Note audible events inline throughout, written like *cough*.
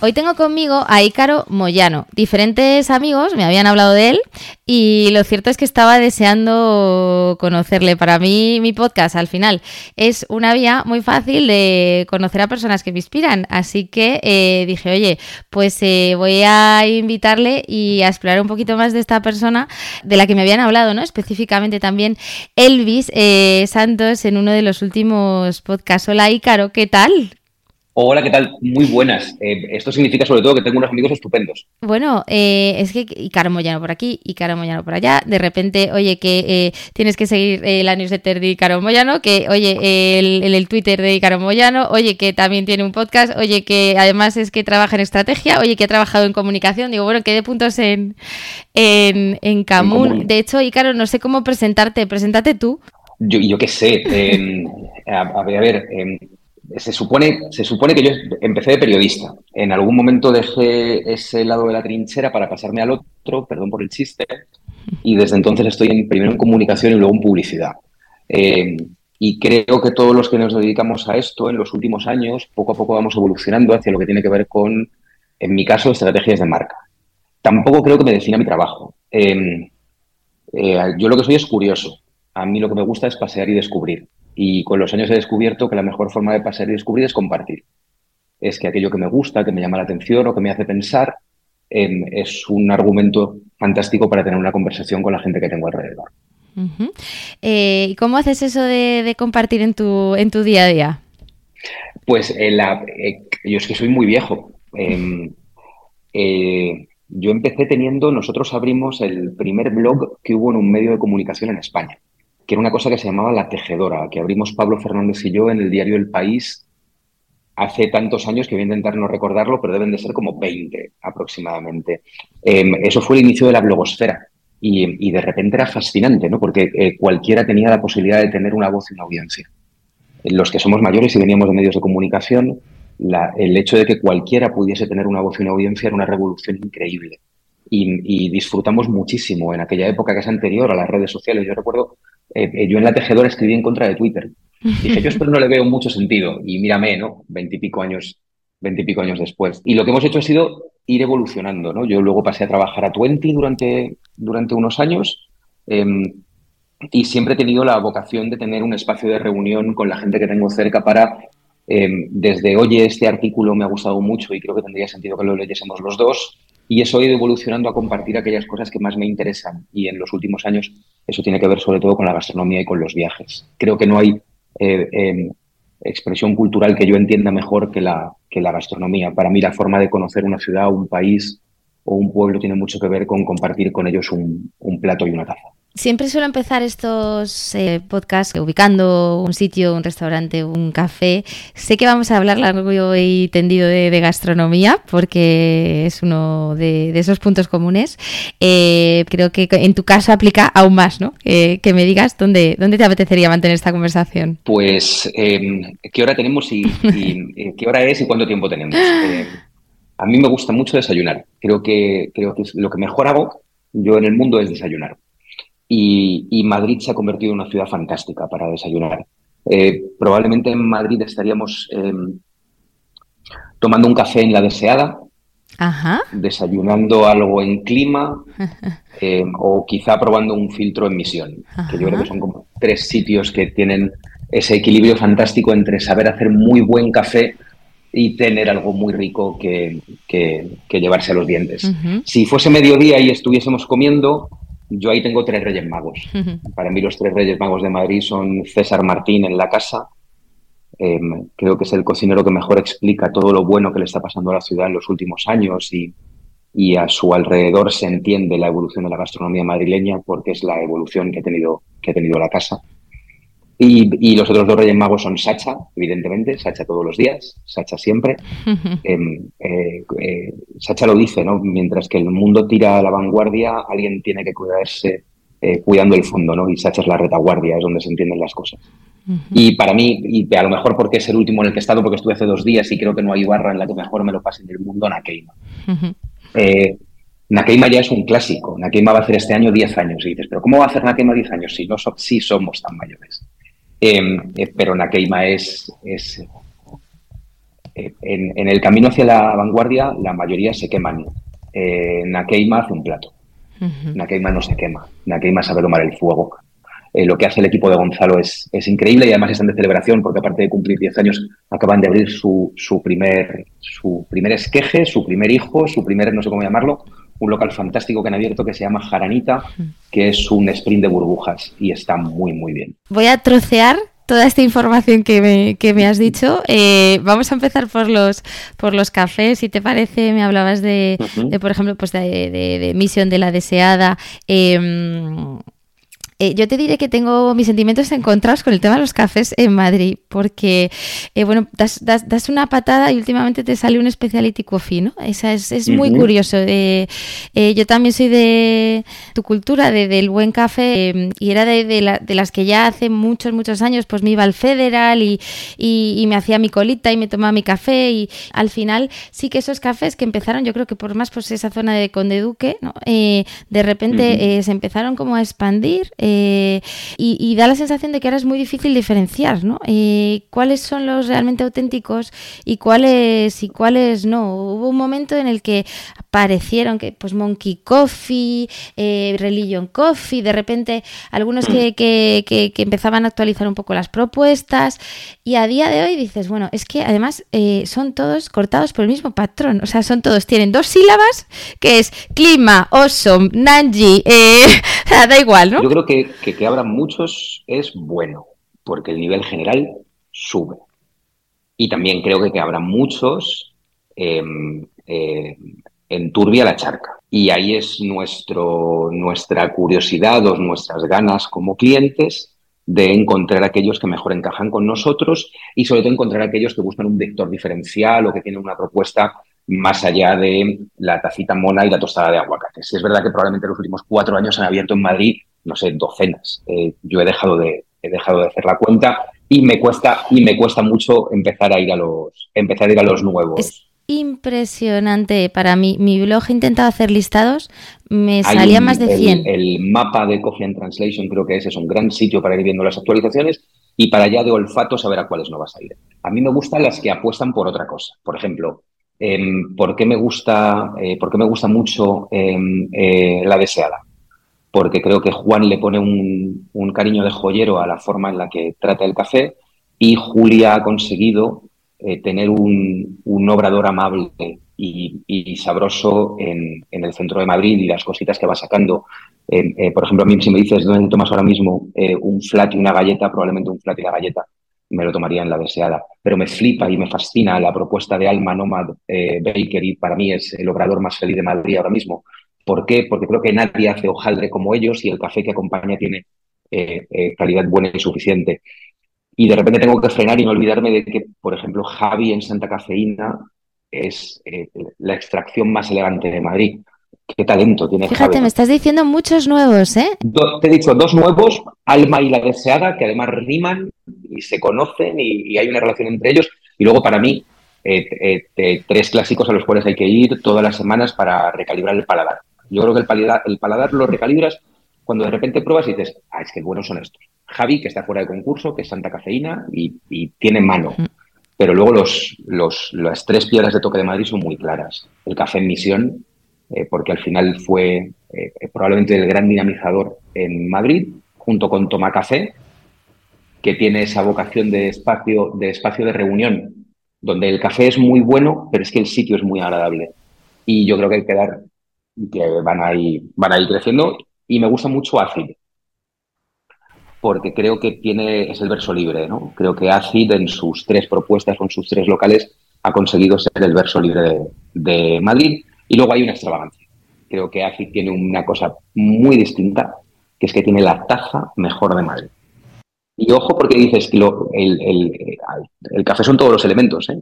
Hoy tengo conmigo a Ícaro Moyano. Diferentes amigos me habían hablado de él y lo cierto es que estaba deseando conocerle. Para mí, mi podcast al final es una vía muy fácil de conocer a personas que me inspiran. Así que eh, dije, oye, pues eh, voy a invitarle y a explorar un poquito más de esta persona de la que me habían hablado, ¿no? Específicamente también Elvis eh, Santos en uno de los últimos podcasts. Hola, Ícaro, ¿qué tal? Hola, ¿qué tal? Muy buenas. Eh, esto significa sobre todo que tengo unos amigos estupendos. Bueno, eh, es que Icaro Moyano por aquí, Icaro Moyano por allá. De repente, oye, que eh, tienes que seguir la newsletter de Icaro Moyano, que oye, el, el, Twitter de Icaro Moyano, oye, que también tiene un podcast, oye, que además es que trabaja en estrategia, oye, que ha trabajado en comunicación. Digo, bueno, que de puntos en, en, en. De hecho, Icaro, no sé cómo presentarte. Preséntate tú. Yo, yo qué sé. Em, a, a, ver, em, se supone, se supone que yo empecé de periodista. En algún momento dejé ese lado de la trinchera para pasarme al otro, perdón por el chiste, y desde entonces estoy en, primero en comunicación y luego en publicidad. Eh, y creo que todos los que nos dedicamos a esto en los últimos años, poco a poco vamos evolucionando hacia lo que tiene que ver con, en mi caso, estrategias de marca. Tampoco creo que me defina mi trabajo. Eh, eh, yo lo que soy es curioso. A mí lo que me gusta es pasear y descubrir. Y con los años he descubierto que la mejor forma de pasar y descubrir es compartir. Es que aquello que me gusta, que me llama la atención o que me hace pensar, eh, es un argumento fantástico para tener una conversación con la gente que tengo alrededor. Eh, ¿Y cómo haces eso de, compartir en tu, en tu día a día? Pues eh, la, yo es que soy muy viejo. Em, yo empecé teniendo, nosotros abrimos el primer blog que hubo en un medio de comunicación en España que era una cosa que se llamaba La Tejedora, que abrimos Pablo Fernández y yo en el diario El País hace tantos años que voy a intentar no recordarlo, pero deben de ser como 20 aproximadamente. Em, eso fue el inicio de la blogosfera y, de repente era fascinante, ¿no? porque eh, cualquiera tenía la posibilidad de tener una voz y una audiencia. Los que somos mayores y veníamos de medios de comunicación, el hecho de que cualquiera pudiese tener una voz y una audiencia era una revolución increíble. Y, y, disfrutamos muchísimo en aquella época que es anterior a las redes sociales. Yo recuerdo eh, eh, yo en la tejedora escribí en contra de Twitter. Dije, yo *laughs* esto no le veo mucho sentido. Y mírame, ¿no? Veintipico años, veintipico años después. Y lo que hemos hecho ha sido ir evolucionando, ¿no? Yo luego pasé a trabajar a Twenty durante, durante unos años. Em, y siempre he tenido la vocación de tener un espacio de reunión con la gente que tengo cerca para, em, desde, oye, este artículo me ha gustado mucho y creo que tendría sentido que lo leyésemos los dos, y eso ha ido evolucionando a compartir aquellas cosas que más me interesan. Y en los últimos años eso tiene que ver sobre todo con la gastronomía y con los viajes. Creo que no hay eh, em, expresión cultural que yo entienda mejor que la, que la gastronomía. Para mí la forma de conocer una ciudad, un país o un pueblo tiene mucho que ver con compartir con ellos un, un plato y una taza. Siempre suelo empezar estos eh, podcasts ubicando un sitio, un restaurante, un café. Sé que vamos a hablar largo y tendido de, gastronomía porque es uno de, esos puntos comunes. Eh, creo que en tu caso aplica aún más, ¿no? que me digas dónde, dónde te apetecería mantener esta conversación. Pues, em, ¿qué hora tenemos y, eh, qué hora es y cuánto tiempo tenemos? a mí me gusta mucho desayunar. Creo que, creo que lo que mejor hago yo en el mundo es desayunar y, Madrid se ha convertido en una ciudad fantástica para desayunar. Eh, probablemente en Madrid estaríamos em, tomando un café en la deseada, desayunando algo en clima *laughs* em, o quizá probando un filtro en misión, que yo creo que son como tres sitios que tienen ese equilibrio fantástico entre saber hacer muy buen café y tener algo muy rico que, llevarse a los dientes. Si fuese mediodía y estuviésemos comiendo, yo ahí tengo tres Reyes Magos. Para mí los tres Reyes Magos de Madrid son César Martín en la casa. Em, creo que es el cocinero que mejor explica todo lo bueno que le está pasando a la ciudad en los últimos años y, y a su alrededor se entiende la evolución de la gastronomía madrileña porque es la evolución que ha tenido, que ha tenido la casa. Y, los otros dos Reyes Magos son Sacha, evidentemente, Sacha todos los días, Sacha siempre. Em, eh, eh, Sacha lo dice, ¿no? Mientras que el mundo tira a la vanguardia, alguien tiene que cuidarse eh, cuidando el fondo, ¿no? Y Sacha es la retaguardia, es donde se entienden las cosas. Y para mí, y a lo mejor porque es el último en el que he estado, porque estuve hace dos días y creo que no hay barra en la que mejor me lo pase en el mundo, Nakeima. Uh Nakeima ya es un clásico. Nakeima va a hacer este año 10 años. Y dices, ¿pero cómo va a hacer Nakeima 10 años si no sí somos tan mayores? Em, eh, pero Nakeima es, es eh, en, el camino hacia la vanguardia, la mayoría se queman. Eh, Nakeima hace un plato. Nakeima no se quema. Nakeima sabe tomar el fuego. Eh, lo que hace el equipo de Gonzalo es, es, increíble y además están de celebración porque aparte de cumplir 10 años acaban de abrir su, su, primer, su primer esqueje, su primer hijo, su primer, no sé cómo llamarlo, un local fantástico que han abierto que se llama Jaranita, que es un sprint de burbujas y está muy, muy bien. Voy a trocear toda esta información que me, que me has dicho. Eh, vamos a empezar por los por los cafés. Si te parece, me hablabas de, por ejemplo, pues de, de, Misión de la Deseada. Em, eh, yo te diré que tengo mis sentimientos encontrados con el tema de los cafés en Madrid, porque, eh, bueno, das, das, una patada y últimamente te sale un speciality coffee, ¿no? Esa es, es muy curioso. Eh, yo también soy de tu cultura, de, del buen café, y era de, de, las que ya hace muchos, muchos años, pues me iba al Federal y, y, me hacía mi colita y me tomaba mi café, y al final sí que esos cafés que empezaron, yo creo que por más pues esa zona de Conde Duque, ¿no? de repente se empezaron como a expandir. Eh, y, da la sensación de que ahora es muy difícil diferenciar, ¿no? Eh, ¿Cuáles son los realmente auténticos y cuáles y cuáles no? Hubo un momento en el que aparecieron que, pues, Monkey Coffee, eh, Religion Coffee, de repente algunos *clears throat* que, que, empezaban a actualizar un poco las propuestas y a día de hoy dices, bueno, es que además son todos cortados por el mismo patrón, o sea, son todos, tienen dos sílabas, que es clima, awesome, nanji, *laughs* da igual, ¿no? Yo creo que que, que, abran muchos es bueno, porque el nivel general sube. Y también creo que que abran muchos eh, eh, enturbia la charca. Y ahí es nuestro, nuestra curiosidad o nuestras ganas como clientes de encontrar aquellos que mejor encajan con nosotros y sobre todo encontrar aquellos que buscan un vector diferencial o que tienen una propuesta más allá de la tacita mona y la tostada de aguacate. Si es verdad que probablemente los últimos cuatro años han abierto en Madrid no sé, docenas. Eh, yo he dejado de, he dejado de hacer la cuenta y me cuesta, y me cuesta mucho empezar a ir a los, empezar a ir a los nuevos. Impresionante para mí. Mi blog he intentado hacer listados, me salía más de 100. El, mapa de Coffee and Translation creo que ese es un gran sitio para ir viendo las actualizaciones y para allá de olfato saber a cuáles no vas a ir. A mí me gustan las que apuestan por otra cosa. Por ejemplo, em, ¿por, qué me gusta, eh, ¿por qué me gusta mucho em, eh, la deseada? porque creo que Juan le pone un, cariño de joyero a la forma en la que trata el café y Julia ha conseguido eh, tener un, obrador amable y, sabroso en, el centro de Madrid y las cositas que va sacando. Eh, eh, por ejemplo, a mí si me dices dónde tomas ahora mismo un flat y una galleta, probablemente un flat y la galleta me lo tomaría en la deseada. Pero me flipa y me fascina la propuesta de Alma Nomad Bakery. Para mí es el obrador más feliz de Madrid ahora mismo. ¿Por qué? Porque creo que nadie hace hojaldre como ellos y el café que acompaña tiene calidad buena y suficiente. Y de repente tengo que frenar y no olvidarme de que, por ejemplo, Javi en Santa Cafeína es eh, la extracción más elegante de Madrid. Qué talento tiene Fíjate, me estás diciendo muchos nuevos, ¿eh? te he dicho dos nuevos, Alma y la Deseada, que además riman y se conocen y, y hay una relación entre ellos. Y luego, para mí, tres clásicos a los cuales hay que ir todas las semanas para recalibrar el paladar. Yo creo que el paladar, el paladar lo recalibras cuando de repente pruebas y dices, ah, es que buenos son estos. Javi, que está fuera de concurso, que es Santa Cafeína y, tiene mano. Mm. Pero luego los, los, las tres piedras de toque de Madrid son muy claras. El café en misión, eh, porque al final fue eh, probablemente el gran dinamizador en Madrid, junto con Toma Café, que tiene esa vocación de espacio, de espacio de reunión, donde el café es muy bueno, pero es que el sitio es muy agradable. Y yo creo que hay que dar que van a ir, van a ir creciendo. Y me gusta mucho Acid, porque creo que tiene, es el verso libre, ¿no? Creo que Acid en sus tres propuestas, con sus tres locales, ha conseguido ser el verso libre de, Madrid. Y luego hay una extravagancia. Creo que Acid tiene una cosa muy distinta, que es que tiene la taza mejor de Madrid. Y ojo porque dices que el, el, el, café son todos los elementos, ¿eh?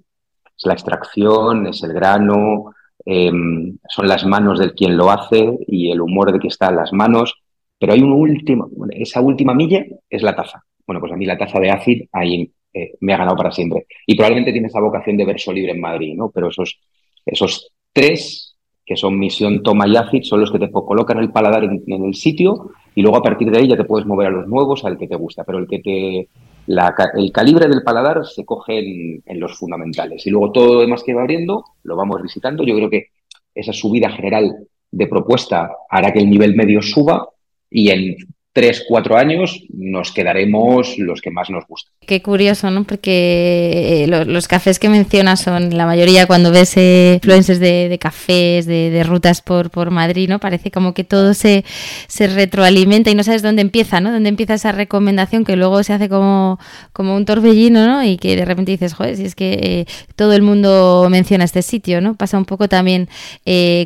Es la extracción, es el grano, Em, son las manos del quien lo hace y el humor de que está en las manos. Pero hay un último, esa última milla es la taza. Bueno, pues a mí la taza de Acid ahí eh, me ha ganado para siempre. Y probablemente tiene esa vocación de verso libre en Madrid, ¿no? Pero esos, esos tres, que son misión, toma y Acid, son los que te colocan el paladar en, el sitio y luego a partir de ahí ya te puedes mover a los nuevos, al que te gusta. Pero el que te. El calibre del paladar se coge en, en los fundamentales. Y luego todo lo demás que va abriendo lo vamos visitando. Yo creo que esa subida general de propuesta hará que el nivel medio suba y en tres, cuatro años nos quedaremos los que más nos gustan. Qué curioso, ¿no? Porque eh, los cafés que mencionas son la mayoría cuando ves eh, influencers de, cafés, de, rutas por, por Madrid, ¿no? Parece como que todo se, se retroalimenta y no sabes dónde empieza, ¿no? Dónde empieza esa recomendación que luego se hace como, como un torbellino, ¿no? Y que de repente dices, joder, si es que eh, todo el mundo menciona este sitio, ¿no? Pasa un poco también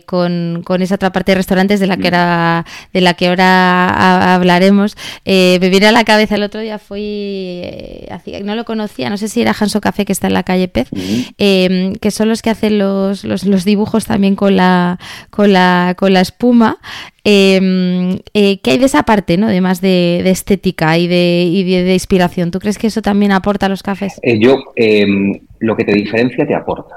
con, con, esa otra parte de restaurantes de la que mm. ahora, de la que ahora hablar eh, me viene a la cabeza el otro día, fui, eh, no lo conocía, no sé si era Hanso Café que está en la calle Pez, em, que son los que hacen los, los, dibujos también con la, con la, con la espuma. Em, eh, ¿Qué hay de esa parte, ¿no? además de, estética y, de, de, inspiración? ¿Tú crees que eso también aporta a los cafés? Yo, em, lo que te diferencia te aporta.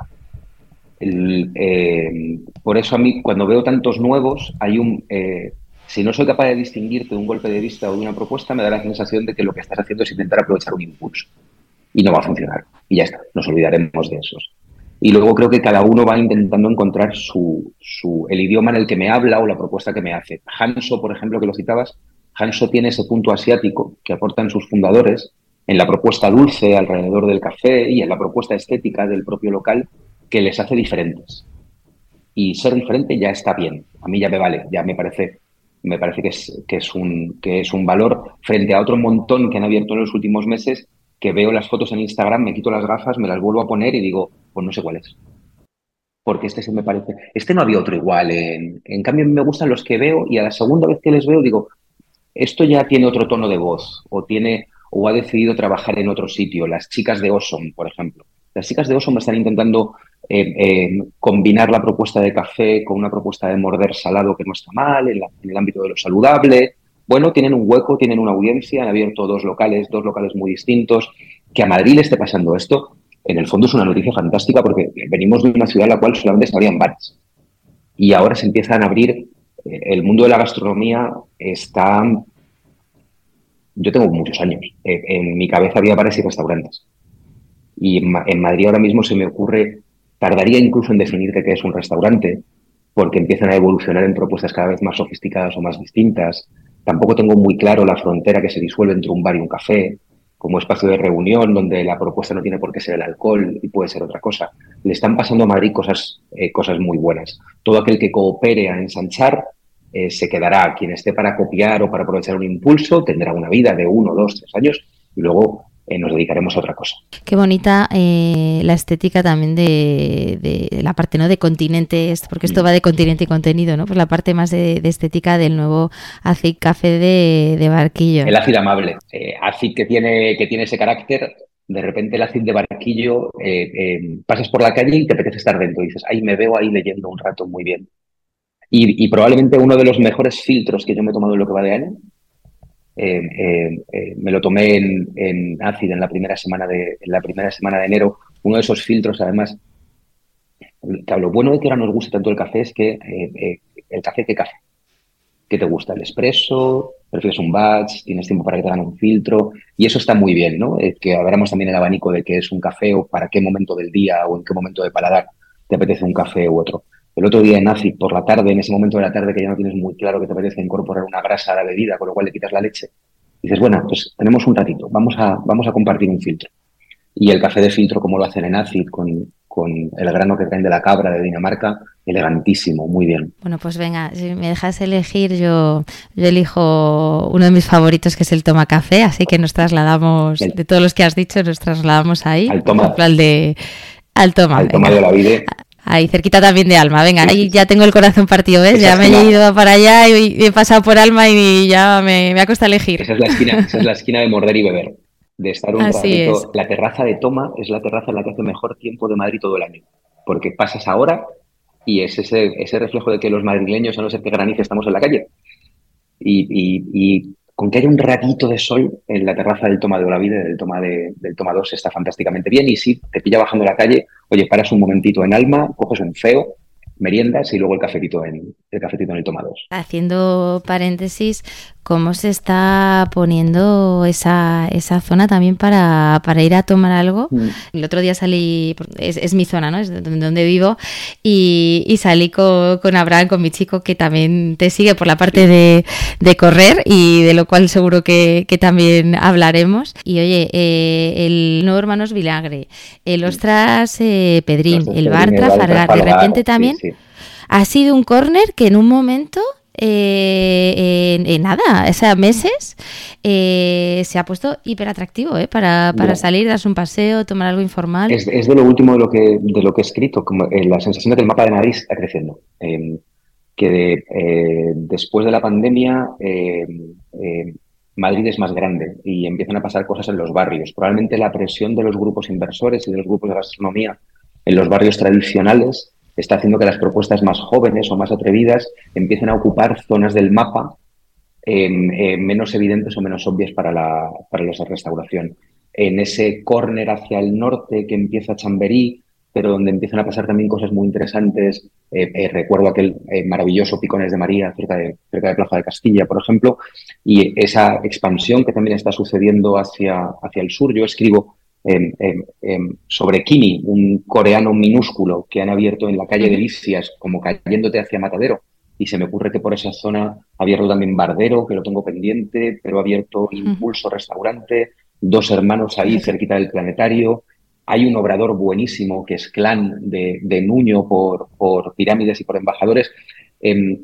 por eso a mí, cuando veo tantos nuevos, hay un si no soy capaz de distinguirte de un golpe de vista o de una propuesta, me da la sensación de que lo que estás haciendo es intentar aprovechar un impulso. Y no va a funcionar. Y ya está, nos olvidaremos de esos. Y luego creo que cada uno va intentando encontrar su, el idioma en el que me habla o la propuesta que me hace. Hanso, por ejemplo, que lo citabas, Hanso tiene ese punto asiático que aportan sus fundadores en la propuesta dulce alrededor del café y en la propuesta estética del propio local que les hace diferentes. Y ser diferente ya está bien. A mí ya me vale, ya me parece me parece que es, que es, un, que es un valor frente a otro montón que han abierto en los últimos meses, que veo las fotos en Instagram, me quito las gafas, me las vuelvo a poner y digo, pues no sé cuál es. Porque este se me parece. Este no había otro igual. En, en cambio, me gustan los que veo y a la segunda vez que les veo digo, esto ya tiene otro tono de voz o tiene o ha decidido trabajar en otro sitio. Las chicas de Osom, por ejemplo. Las chicas de Osom están intentando eh, eh, combinar la propuesta de café con una propuesta de morder salado que no está mal, en, el ámbito de lo saludable. Bueno, tienen un hueco, tienen una audiencia, han abierto dos locales, dos locales muy distintos. Que a Madrid le esté pasando esto, en el fondo es una noticia fantástica porque venimos de una ciudad en la cual solamente se abrían bares. Y ahora se empiezan a abrir, eh, el mundo de la gastronomía está... Yo tengo muchos años, en mi cabeza había bares y restaurantes. Y en Madrid ahora mismo se me ocurre Tardaría incluso en definirte qué es un restaurante, porque empiezan a evolucionar en propuestas cada vez más sofisticadas o más distintas. Tampoco tengo muy claro la frontera que se disuelve entre un bar y un café, como espacio de reunión donde la propuesta no tiene por qué ser el alcohol y puede ser otra cosa. Le están pasando a Madrid cosas, eh, cosas muy buenas. Todo aquel que coopere a ensanchar eh, se quedará. Quien esté para copiar o para aprovechar un impulso tendrá una vida de uno, dos, tres años y luego eh, nos dedicaremos a otra cosa. Qué bonita eh, la estética también de, la parte no de continentes, porque esto mm. va de continente y contenido, ¿no? Pues la parte más de, estética del nuevo acid café de, barquillo. El ácido amable, eh, acid que tiene, que tiene ese carácter. De repente el ácido de barquillo, pasas por la calle y te apetece estar dentro. Y dices, ay, me veo ahí leyendo un rato muy bien. Y, y probablemente uno de los mejores filtros que yo me he tomado en lo que va de año eh, eh, me lo tomé en, en en la primera semana de la primera semana de enero. Uno de esos filtros, además, lo bueno de que ahora nos guste tanto el café es que eh, el café, ¿qué café? ¿Qué te gusta? ¿El espresso? ¿Prefieres un batch? ¿Tienes tiempo para que te hagan un filtro? Y eso está muy bien, ¿no? que abramos también el abanico de qué es un café o para qué momento del día o en qué momento de paladar te apetece un café u otro. El otro día en ACI, por la tarde, en ese momento de la tarde que ya no tienes muy claro que te apetece incorporar una grasa a la bebida, con lo cual le quitas la leche, dices, bueno, pues tenemos un ratito, vamos a, vamos a compartir un filtro. Y el café de filtro, como lo hacen en ACID, con, con el grano que traen de la cabra de Dinamarca, elegantísimo, muy bien. Bueno, pues venga, si me dejas elegir, yo, yo elijo uno de mis favoritos que es el toma café, así que nos trasladamos, de todos los que has dicho, nos trasladamos ahí. Al toma. Al de, al toma. Al toma de la vida. Ahí, cerquita también de Alma. Venga, ahí ya tengo el corazón partido, ¿ves? ya me he ido para allá y he pasado por Alma y ya me, me ha costado elegir. Esa es la esquina, esa es la esquina de morder y beber. De estar un ratito. La terraza de Toma es la terraza en la que hace mejor tiempo de Madrid todo el año. Porque pasas ahora y es ese, ese reflejo de que los madrileños, a no ser que granice, estamos en la calle. y, con que haya un ratito de sol en la terraza del Toma de Olavide, del Toma, de, del Toma 2, está fantásticamente bien. Y si te pilla bajando la calle, oye, paras un momentito en Alma, coges un feo, meriendas y luego el cafetito en el cafetito en el toma 2. Haciendo paréntesis, ¿cómo se está poniendo esa, esa zona también para, para ir a tomar algo? Mm. El otro día salí, es, es, mi zona, ¿no? Es donde vivo, y, y salí con, con, Abraham, con mi chico, que también te sigue por la parte de, de correr y de lo cual seguro que, que también hablaremos. Y oye, eh, el nuevo Hermanos Vilagre, el Ostras eh, Pedrín, el Bar Trafalgar, de repente también ha sido un córner que en un momento eh, en, nada, o sea, meses, eh, se ha puesto hiper atractivo ¿eh? para, para salir, darse un paseo, tomar algo informal. Es, de lo último de lo que, de lo que he escrito, como, la sensación de que el mapa de Madrid está creciendo. Em, que después de la pandemia em, em, Madrid es más grande y empiezan a pasar cosas en los barrios. Probablemente la presión de los grupos inversores y de los grupos de gastronomía en los barrios tradicionales está haciendo que las propuestas más jóvenes o más atrevidas empiecen a ocupar zonas del mapa eh, menos evidentes o menos obvias para la, para la restauración. En ese córner hacia el norte que empieza Chamberí, pero donde empiezan a pasar también cosas muy interesantes. Eh, eh, recuerdo aquel maravilloso Picones de María cerca de, cerca de Plaza de Castilla, por ejemplo, y esa expansión que también está sucediendo hacia, hacia el sur. Yo escribo sobre Kimi, un coreano minúsculo que han abierto en la calle de Licias, como cayéndote hacia Matadero. Y se me ocurre que por esa zona ha abierto también Bardero, que lo tengo pendiente, pero ha abierto Impulso Restaurante, dos hermanos ahí cerquita del planetario. Hay un obrador buenísimo que es Clan de, Nuño por, por, pirámides y por embajadores. Em,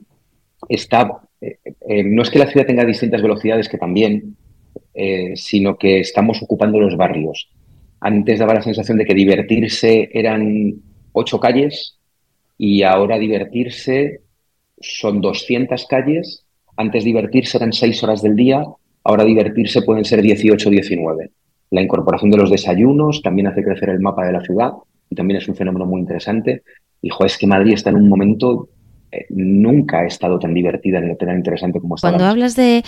está, eh, no es que la ciudad tenga distintas velocidades, que también, eh, sino que estamos ocupando los barrios. Antes daba la sensación de que divertirse eran ocho calles y ahora divertirse son 200 calles. Antes divertirse eran seis horas del día, ahora divertirse pueden ser 18 o 19. La incorporación de los desayunos también hace crecer el mapa de la ciudad y también es un fenómeno muy interesante. Y es que Madrid está en un momento eh, nunca ha estado tan divertida ni tan interesante como está. Cuando hablas de,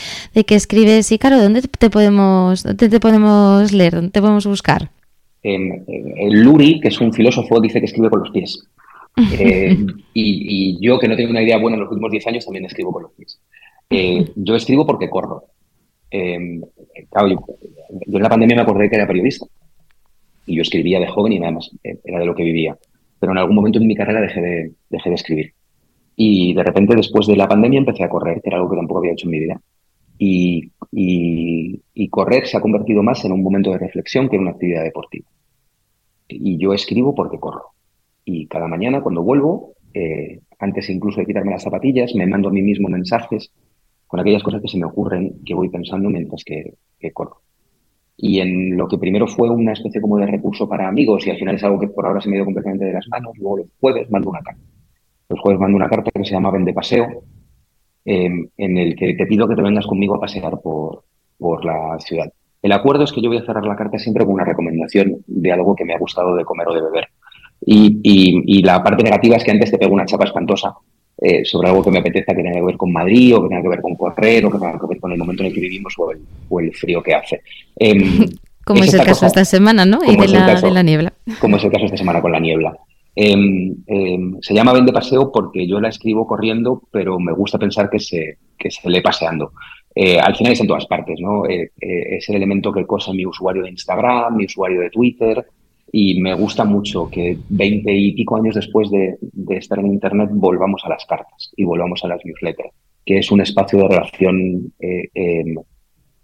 que escribes, Ícaro, ¿dónde te podemos, dónde te podemos leer? ¿Dónde te podemos buscar? El Luri, que es un filósofo, dice que escribe con los pies. Eh, *laughs* y, yo, que no tengo una idea buena en los últimos 10 años, también escribo con los pies. Eh, yo escribo porque corro. Em, yo, en la pandemia me acordé que era periodista. Y yo escribía de joven y nada más, eh, era de lo que vivía. Pero en algún momento en mi carrera dejé de, dejé de escribir. Y de repente, después de la pandemia, empecé a correr, que era algo que tampoco había hecho en mi vida. Y, correr se ha convertido más en un momento de reflexión que en una actividad deportiva. Y yo escribo porque corro. Y cada mañana cuando vuelvo, eh, antes incluso de quitarme las zapatillas, me mando a mí mismo mensajes con aquellas cosas que se me ocurren, que voy pensando mientras que, corro. Y en lo que primero fue una especie como de recurso para amigos, y al final es algo que por ahora se me dio completamente de las manos, luego los jueves mando una carta. Los jueves mando una carta que se llama Vende Paseo, em, en el que te pido que te vengas conmigo a pasear por, por la ciudad. El acuerdo es que yo voy a cerrar la carta siempre con una recomendación de algo que me ha gustado de comer o de beber. Y, la parte negativa es que antes te pego una chapa espantosa eh, sobre algo que me apetezca que tenga que ver con Madrid o que tenga que ver con correr o que tenga que ver con el momento en el que vivimos o el, frío que hace. Em, *laughs* como es el caso esta semana, ¿no? Y de la, niebla. Como es el caso esta semana con la niebla. Em, em, se llama Vende Paseo porque yo la escribo corriendo, pero me gusta pensar que se, que se lee paseando. Eh, al final es en todas partes, ¿no? Eh, eh, es el elemento que cosa mi usuario de Instagram, mi usuario de Twitter, y me gusta mucho que veinte y pico años después de, estar en Internet volvamos a las cartas y volvamos a las newsletters, que es un espacio de relación em,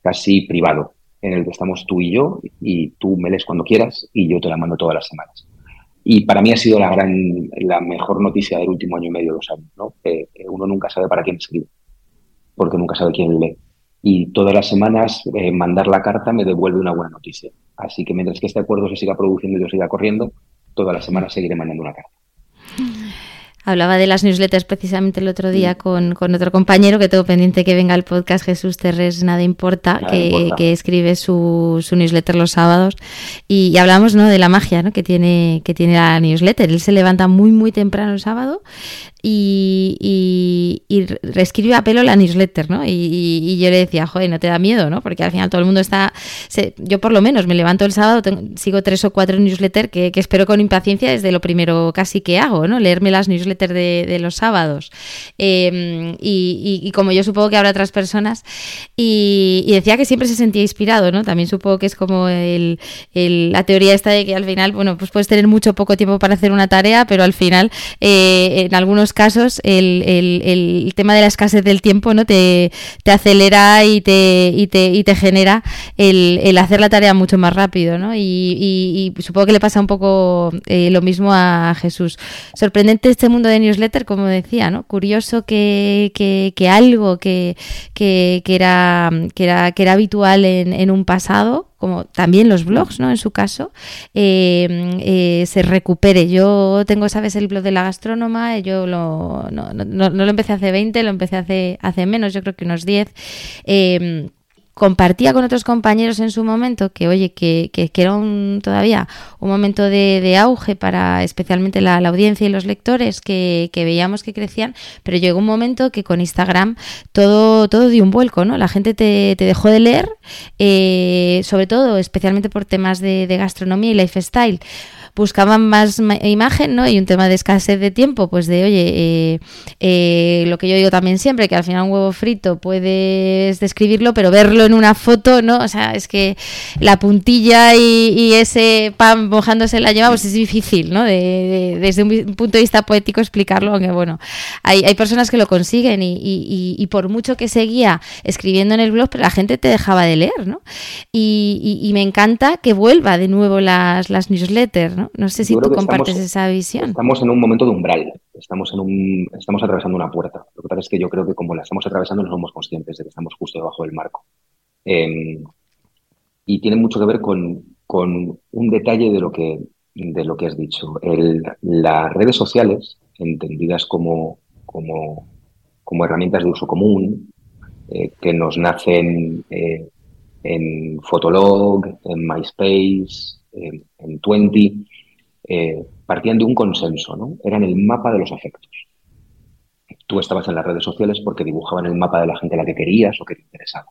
casi privado, en el que estamos tú y yo, y tú me lees cuando quieras y yo te la mando todas las semanas. Y para mí ha sido la gran, la mejor noticia del último año y medio, dos años, ¿no? uno nunca sabe para quién escribe porque nunca sabe quién lee. Y todas las semanas eh, mandar la carta me devuelve una buena noticia. Así que mientras que este acuerdo se siga produciendo y yo siga corriendo, todas las semanas seguiré mandando una carta. Hablaba de las newsletters precisamente el otro día con, otro compañero que tengo pendiente que venga al podcast, Jesús Terres, Nada Importa, que, escribe su, newsletter los sábados. Y, hablamos ¿no? de la magia ¿no? que, tiene, que tiene la newsletter. Él se levanta muy, muy temprano el sábado y, y, reescribe a pelo la newsletter, ¿no? Y, yo le decía, joder, no te da miedo, ¿no? Porque al final todo el mundo está... yo por lo menos me levanto el sábado, sigo tres o cuatro newsletters que, espero con impaciencia desde lo primero casi que hago, ¿no? Leerme las newsletters de, los sábados. Em, y, como yo supongo que habrá otras personas. Y, decía que siempre se sentía inspirado, ¿no? También supongo que es como el, la teoría esta de que al final, bueno, pues puedes tener mucho poco tiempo para hacer una tarea, pero al final eh, en algunos casos el, el, tema de la escasez del tiempo no te, te acelera y te, y te, y te genera el, hacer la tarea mucho más rápido. ¿no? Y, supongo que le pasa un poco eh, lo mismo a Jesús. Sorprendente este mundo de newsletter, como decía, ¿no? curioso que, que, algo que, que, era, que, era, que era habitual en, en un pasado como también los blogs, ¿no? En su caso, eh, eh, se recupere. Yo tengo, ¿sabes? El blog de la gastrónoma, yo lo, no, no, no, lo empecé hace 20, lo empecé hace, hace menos, yo creo que unos 10 compartía con otros compañeros en su momento que, oye, que, que, era un, todavía un momento de, auge para especialmente la, audiencia y los lectores que, veíamos que crecían, pero llegó un momento que con Instagram todo, todo dio un vuelco, ¿no? La gente te, dejó de leer, eh, sobre todo, especialmente por temas de, de gastronomía y lifestyle buscaban más imagen, ¿no? Y un tema de escasez de tiempo, pues de, oye, eh, eh, lo que yo digo también siempre, que al final un huevo frito puedes describirlo, pero verlo en una foto, ¿no? O sea, es que la puntilla y, ese pan mojándose la lleva, pues es difícil, ¿no? De, desde un punto de vista poético explicarlo, aunque bueno, hay, hay personas que lo consiguen y, y, por mucho que seguía escribiendo en el blog, pero la gente te dejaba de leer, ¿no? Y, me encanta que vuelva de nuevo las, las newsletters, ¿no? ¿No? sé si tú compartes esa visión. Estamos en un momento de umbral, estamos, en un, estamos atravesando una puerta. Lo que pasa es que yo creo que como la estamos atravesando no somos conscientes de que estamos justo debajo del marco. Em, y tiene mucho que ver con, con, un detalle de lo que, de lo que has dicho. las redes sociales, entendidas como, como, como herramientas de uso común, eh, que nos nacen eh, en Fotolog, en MySpace, en, en Twenty, eh, partían de un consenso, ¿no? Eran el mapa de los afectos. Tú estabas en las redes sociales porque dibujaban el mapa de la gente a la que querías o que te interesaba.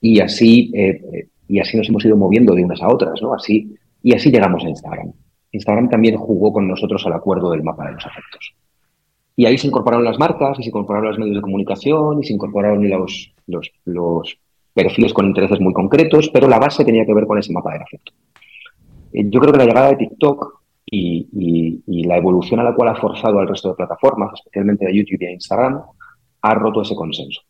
Y así, eh, eh, y así nos hemos ido moviendo de unas a otras, ¿no? Así, y así llegamos a Instagram. Instagram también jugó con nosotros al acuerdo del mapa de los afectos. Y ahí se incorporaron las marcas, y se incorporaron los medios de comunicación, y se incorporaron los, los, los perfiles con intereses muy concretos, pero la base tenía que ver con ese mapa del afecto. Yo creo que la llegada de TikTok y, la evolución a la cual ha forzado al resto de plataformas, especialmente a YouTube y a Instagram, ha roto ese consenso.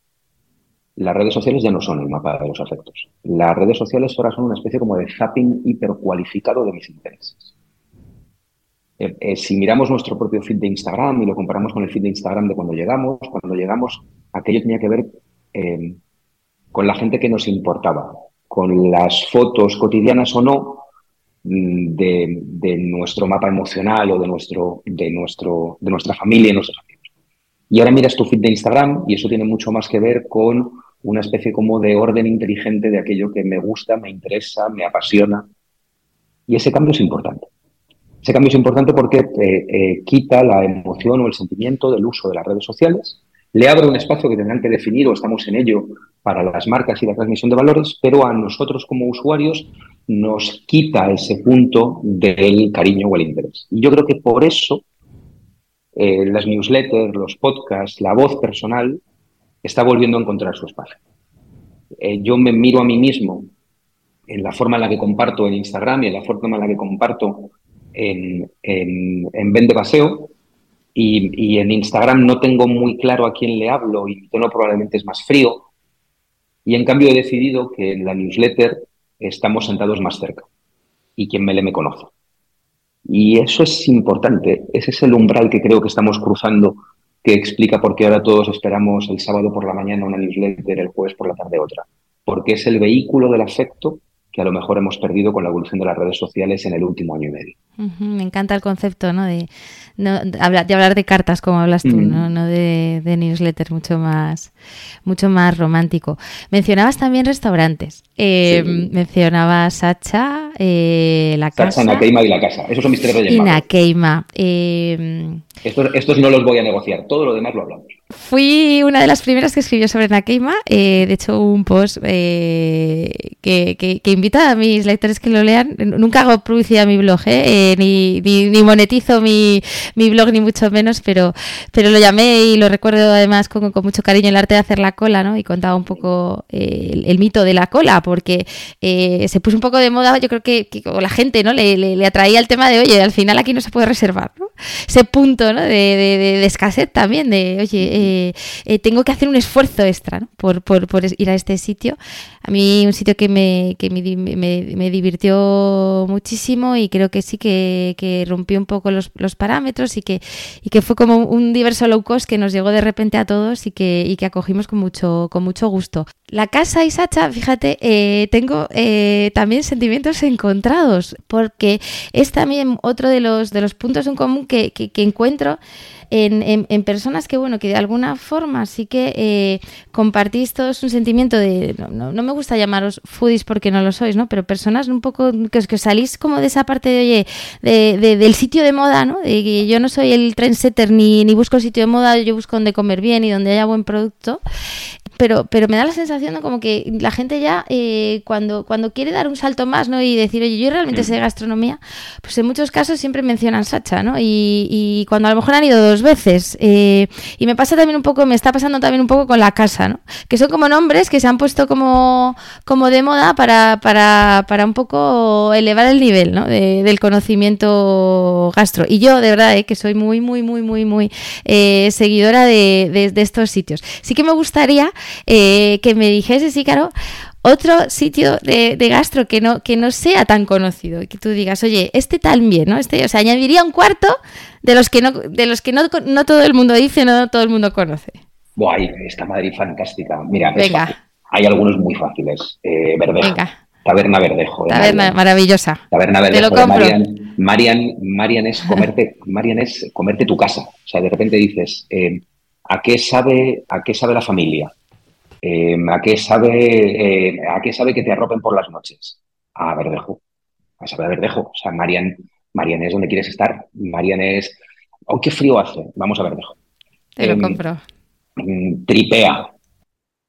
Las redes sociales ya no son el mapa de los afectos. Las redes sociales ahora son una especie como de zapping hipercualificado de mis intereses. Eh, eh, si miramos nuestro propio feed de Instagram y lo comparamos con el feed de Instagram de cuando llegamos, cuando llegamos, aquello tenía que ver eh, con la gente que nos importaba, con las fotos cotidianas o no Mm, de, nuestro mapa emocional o de, nuestro, de, nuestro, de nuestra familia y nuestros amigos. Y ahora miras tu feed de Instagram y eso tiene mucho más que ver con una especie como de orden inteligente de aquello que me gusta, me interesa, me apasiona. Y ese cambio es importante. Ese cambio es importante porque eh, eh, quita la emoción o el sentimiento del uso de las redes sociales, le abre un espacio que tendrán que definir o estamos en ello para las marcas y la transmisión de valores, pero a nosotros como usuarios nos quita ese punto del cariño o el interés. Y yo creo que por eso eh, las newsletters, los podcasts, la voz personal está volviendo a encontrar su espacio. Eh, yo me miro a mí mismo en la forma en la que comparto en Instagram y en la forma en la que comparto en, en, Vende Paseo. Y, y, en Instagram no tengo muy claro a quién le hablo y mi tono probablemente es más frío. Y en cambio he decidido que en la newsletter estamos sentados más cerca y quien me le me conoce. Y eso es importante, ese es el umbral que creo que estamos cruzando, que explica por qué ahora todos esperamos el sábado por la mañana una newsletter, el jueves por la tarde otra, porque es el vehículo del afecto que a lo mejor hemos perdido con la evolución de las redes sociales en el último año y medio. me encanta el concepto ¿no? De, hablar, de cartas como hablas tú, ¿no? no de, newsletter, mucho más, mucho más romántico. Mencionabas también restaurantes. Eh, Mencionabas Sacha, eh, la casa. Sacha, Nakeima y la casa. Esos son mis tres reyes Y Nakeima. Eh, estos, no los voy a negociar, todo lo demás lo hablamos. Fui una de las primeras que escribió sobre Nakeima. Eh, de hecho, un post eh, que, que, invita a mis lectores que lo lean. Nunca hago publicidad a mi blog, eh, ni, ni, monetizo mi, mi, blog, ni mucho menos, pero, pero lo llamé y lo recuerdo además con, con mucho cariño el arte de hacer la cola, ¿no? Y contaba un poco el, mito de la cola, porque se puso un poco de moda. Yo creo que, la gente, ¿no? Le, le, le, atraía el tema de, oye, al final aquí no se puede reservar, ¿no? Ese punto de, de, escasez también, de, oye, eh, eh, tengo que hacer un esfuerzo extra por, ir a este sitio. A mí un sitio que me, que me, me, divirtió muchísimo y creo que sí que, rompió un poco los, parámetros y que, y que fue como un diverso low cost que nos llegó de repente a todos y que, y que acogimos con mucho, con mucho gusto. La casa Isacha, fíjate, eh, tengo también sentimientos encontrados porque es también otro de los, de los puntos en común que, que encuentro en, personas que, bueno, que de alguna forma sí que eh, compartís todos un sentimiento de, no, me gusta llamaros foodies porque no lo sois, ¿no? Pero personas un poco que que salís como de esa parte de, oye, de, del sitio de moda, ¿no? De que yo no soy el trendsetter ni, ni busco el sitio de moda, yo busco donde comer bien y donde haya buen producto pero, pero me da la sensación de como que la gente ya eh, cuando, cuando quiere dar un salto más ¿no? y decir, oye, yo realmente sé de gastronomía, pues en muchos casos siempre mencionan Sacha, ¿no? Y, y cuando a lo mejor han ido dos veces. Eh, y me pasa también un poco, me está pasando también un poco con la casa, ¿no? Que son como nombres que se han puesto como, como de moda para, para, para un poco elevar el nivel ¿no? del conocimiento gastro. Y yo, de verdad, eh, que soy muy, muy, muy, muy, muy seguidora de, de, de estos sitios. Sí que me gustaría eh, que me dijese, sí, claro, otro sitio de, gastro que no, que no sea tan conocido, que tú digas, oye, este también, ¿no? Este, o sea, añadiría un cuarto de los que no, de los que no, no todo el mundo dice, no todo el mundo conoce. Buah, esta Madrid fantástica. Mira, hay algunos muy fáciles. Eh, Verdejo. Taberna Verdejo. Taberna maravillosa. Taberna Verdejo. Te lo compro. Marian, Marian, es comerte, *laughs* Marian es comerte tu casa. O sea, de repente dices, eh, ¿a qué sabe, a qué sabe la familia? Eh, ¿a, qué sabe, eh, ¿A qué sabe que te arropen por las noches? A Verdejo. A saber a Verdejo. O sea, Marian, Marian es donde quieres estar. Marian es. Oh, qué frío hace! Vamos a Verdejo. Te lo em, compro. Mm, tripea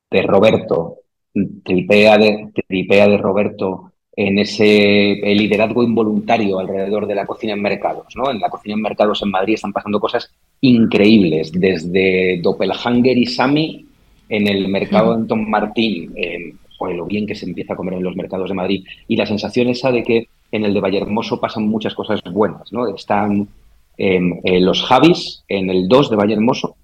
de Roberto. Tripea de, tripea de Roberto en ese liderazgo involuntario alrededor de la cocina en mercados. ¿no? En la cocina en mercados en Madrid están pasando cosas increíbles, desde Doppelhanger y Sami en el mercado de Tom Martín, eh, lo bien que se empieza a comer en los mercados de Madrid, y la sensación esa de que en el de Vallehermoso pasan muchas cosas buenas, ¿no? Están em, eh, los Javis en el 2 de Vallehermoso,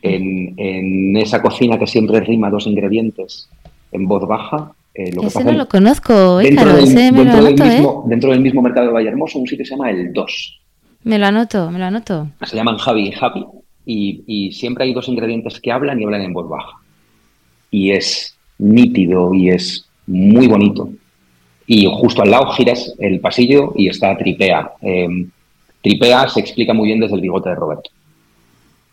en, en esa cocina que siempre rima dos ingredientes en voz baja, eh, lo ese no lo conozco, dentro, del, dentro, del mismo, dentro, del mismo, mercado de Vallehermoso, un sitio que se llama El 2. Me lo anoto, me lo anoto. Se llaman Javi y Javi y, siempre hay dos ingredientes que hablan y hablan en voz baja. Y es nítido y es muy bonito. Y justo al lado giras el pasillo y está Tripea. Em, tripea se explica muy bien desde el bigote de Roberto.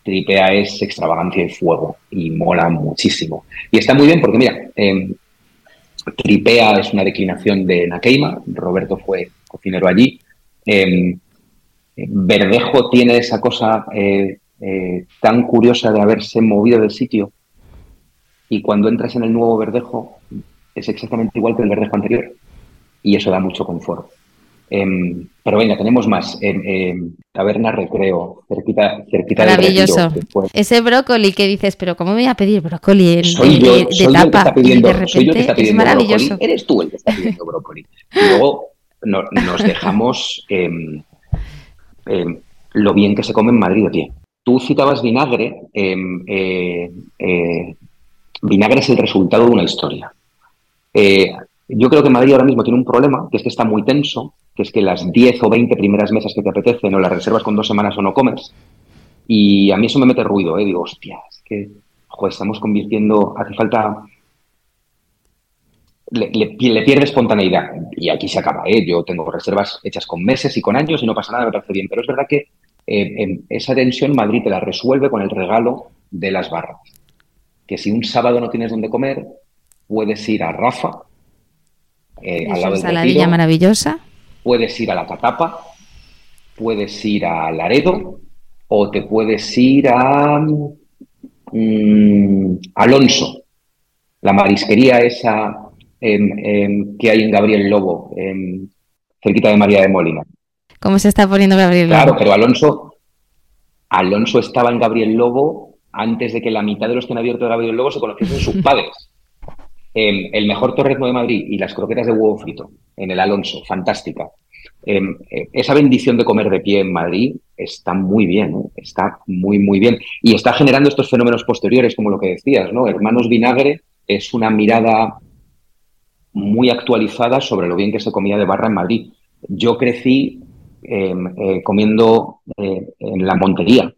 Tripea es extravagancia y fuego y mola muchísimo. Y está muy bien porque, mira, em, Tripea es una declinación de Nakeima, Roberto fue cocinero allí. Em, Verdejo tiene esa cosa eh, eh, tan curiosa de haberse movido del sitio y cuando entras en el nuevo verdejo es exactamente igual que el verdejo anterior y eso da mucho confort. Em, pero venga, tenemos más. En Taberna Recreo, cerquita, cerquita Maravilloso. Ese brócoli que dices, pero ¿cómo me voy a pedir brócoli en, soy yo, de, soy tapa? Yo pidiendo, soy yo que está pidiendo es maravilloso. Brócoli. Eres tú el que está pidiendo brócoli. Y luego nos dejamos lo bien que se come en Madrid, tío. Tú citabas vinagre. Em, eh, eh, vinagre es el resultado de una historia. Eh, yo creo que Madrid ahora mismo tiene un problema, que es que está muy tenso, que es que las 10 o 20 primeras mesas que te apetecen o las reservas con dos semanas o no comes. Y a mí eso me mete ruido, ¿eh? Digo, hostia, es que estamos convirtiendo, hace falta le, pierde espontaneidad. Y aquí se acaba. ¿eh? Yo tengo reservas hechas con meses y con años y no pasa nada, me parece bien. Pero es verdad que eh, esa tensión Madrid te la resuelve con el regalo de las barras. Que si un sábado no tienes donde comer, puedes ir a Rafa, eh, al lado maravillosa. Puedes ir a la Catapa, puedes ir a Laredo o te puedes ir a mm, Alonso, la marisquería esa em, em, que hay en Gabriel Lobo, cerquita de María de Molina. ¿Cómo se está poniendo Gabriel Lobo? Claro, pero Alonso, Alonso estaba en Gabriel Lobo antes de que la mitad de los que han abierto Gabriel Lobo se conociesen sus *laughs* padres. Em, el mejor torrezno de Madrid y las croquetas de huevo frito en el Alonso, fantástica. Em, eh, esa bendición de comer de pie en Madrid está muy bien, ¿eh? está muy, muy bien. Y está generando estos fenómenos posteriores, como lo que decías, ¿no? Hermanos Vinagre es una mirada muy actualizada sobre lo bien que se comía de barra en Madrid. Yo crecí em, eh, comiendo en la Montería,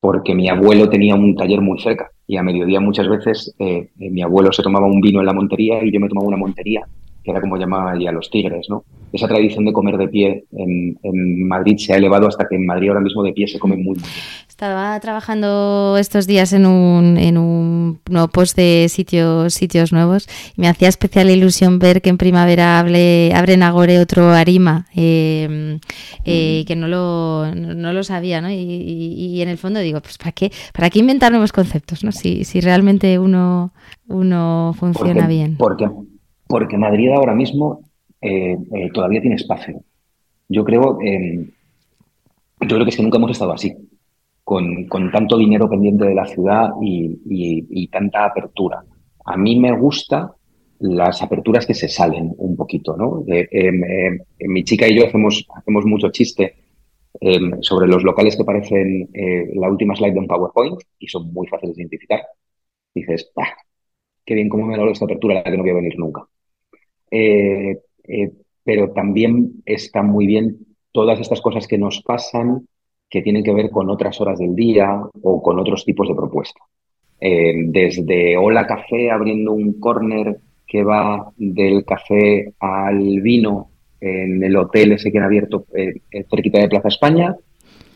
porque mi abuelo tenía un taller muy cerca y a mediodía muchas veces mi abuelo se tomaba un vino en la Montería y yo me tomaba una Montería que era como llamaba allí a los tigres, ¿no? Esa tradición de comer de pie en, Madrid se ha elevado hasta que en Madrid ahora mismo de pie se come muy, bien. Estaba trabajando estos días en un, en un nuevo post de sitios, sitios nuevos y me hacía especial ilusión ver que en primavera abre, abren Agore otro Arima, em, eh, que no lo, no, lo sabía, ¿no? Y, en el fondo digo, pues ¿para qué, para qué inventar nuevos conceptos, ¿no? Si, si realmente uno, uno funciona bien. Porque porque Madrid ahora mismo eh, eh, todavía tiene espacio. Yo creo, eh, yo creo que es que nunca hemos estado así, con, tanto dinero pendiente de la ciudad y, tanta apertura. A mí me gusta las aperturas que se salen un poquito, ¿no? mi chica y yo hacemos, hacemos mucho chiste sobre los locales que parecen la última slide de un PowerPoint y son muy fáciles de identificar. Dices, qué bien cómo me ha dado esta apertura la que no voy a venir nunca. Eh, eh, pero también están muy bien todas estas cosas que nos pasan que tienen que ver con otras horas del día o con otros tipos de propuesta. Eh, desde Hola Café abriendo un corner que va del café al vino en el hotel ese que han abierto cerquita de Plaza España,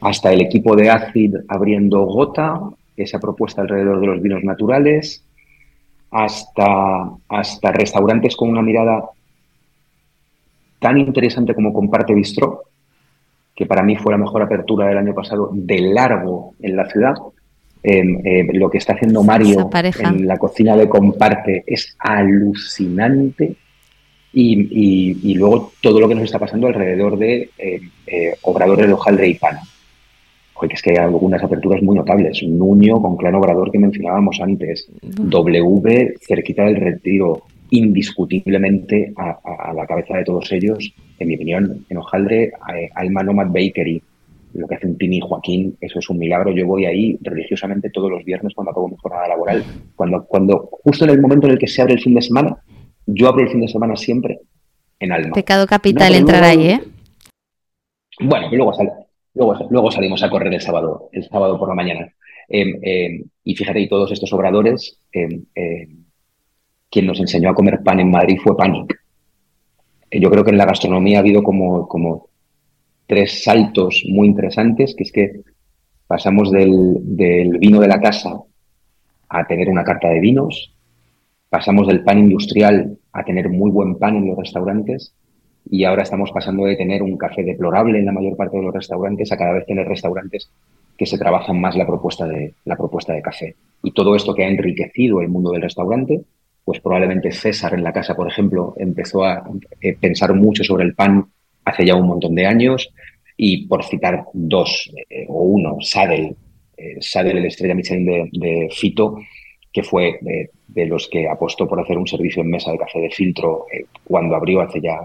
hasta el equipo de Acid abriendo Gota, esa propuesta alrededor de los vinos naturales, hasta, hasta restaurantes con una mirada tan interesante como Comparte Bistro, que para mí fue la mejor apertura del año pasado de largo en la ciudad. Em, eh, lo que está haciendo Mario en la cocina de Comparte es alucinante. Y, luego todo lo que nos está pasando alrededor de eh, eh, obradores de hojaldre y pan que es que hay algunas aperturas muy notables. Nuño con Clan Obrador que mencionábamos antes. W cerquita del retiro. Indiscutiblemente a, la cabeza de todos ellos, en mi opinión, en Hojaldre, Alma Nomad Bakery, lo que hace un Tini Joaquín, eso es un milagro. Yo voy ahí religiosamente todos los viernes cuando acabo mi jornada laboral. Cuando, cuando, justo en el momento en el que se abre el fin de semana, yo abro el fin de semana siempre en Alma. Pecado capital entrar ahí, ¿eh? Bueno, y luego sale, Luego, salimos a correr el sábado, el sábado por la mañana. Em, em, y fíjate, y todos estos obradores, em, quien nos enseñó a comer pan en Madrid fue Panic. Yo creo que en la gastronomía ha habido como, como tres saltos muy interesantes, que es que pasamos del, del vino de la casa a tener una carta de vinos, pasamos del pan industrial a tener muy buen pan en los restaurantes y ahora estamos pasando de tener un café deplorable en la mayor parte de los restaurantes a cada vez tener restaurantes que se trabajan más la propuesta de, la propuesta de café. Y todo esto que ha enriquecido el mundo del restaurante, pues probablemente César en la casa, por ejemplo, empezó a eh, pensar mucho sobre el pan hace ya un montón de años y por citar dos eh, o uno, Sadel, eh, Sadel, el estrella Michelin de, Fito, que fue de, los que apostó por hacer un servicio en mesa de café de filtro cuando abrió hace ya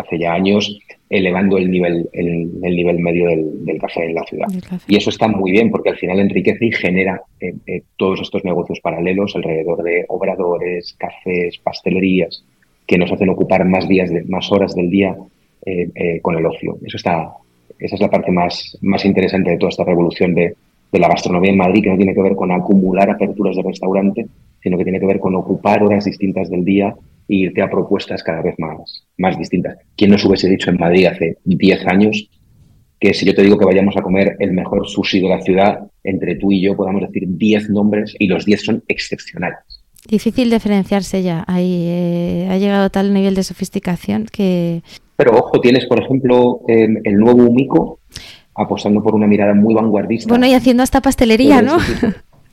hace ya años, elevando el nivel, el, nivel medio del, café en la ciudad. Y eso está muy bien porque al final enriquece y genera eh, eh, todos estos negocios paralelos alrededor de obradores, cafés, pastelerías, que nos hacen ocupar más días, de, más horas del día eh, con el ocio. Eso está, esa es la parte más, más interesante de toda esta revolución de, de la gastronomía en Madrid, que no tiene que ver con acumular aperturas de restaurante, sino que tiene que ver con ocupar horas distintas del día irte a propuestas cada vez más, más distintas. ¿Quién nos hubiese dicho en Madrid hace 10 años que si yo te digo que vayamos a comer el mejor sushi de la ciudad, entre tú y yo podamos decir 10 nombres y los 10 son excepcionales? Difícil diferenciarse ya. Ahí eh, ha llegado a tal nivel de sofisticación que... Pero ojo, tienes, por ejemplo, el nuevo Umico apostando por una mirada muy vanguardista. Bueno, y haciendo hasta pastelería, ¿no?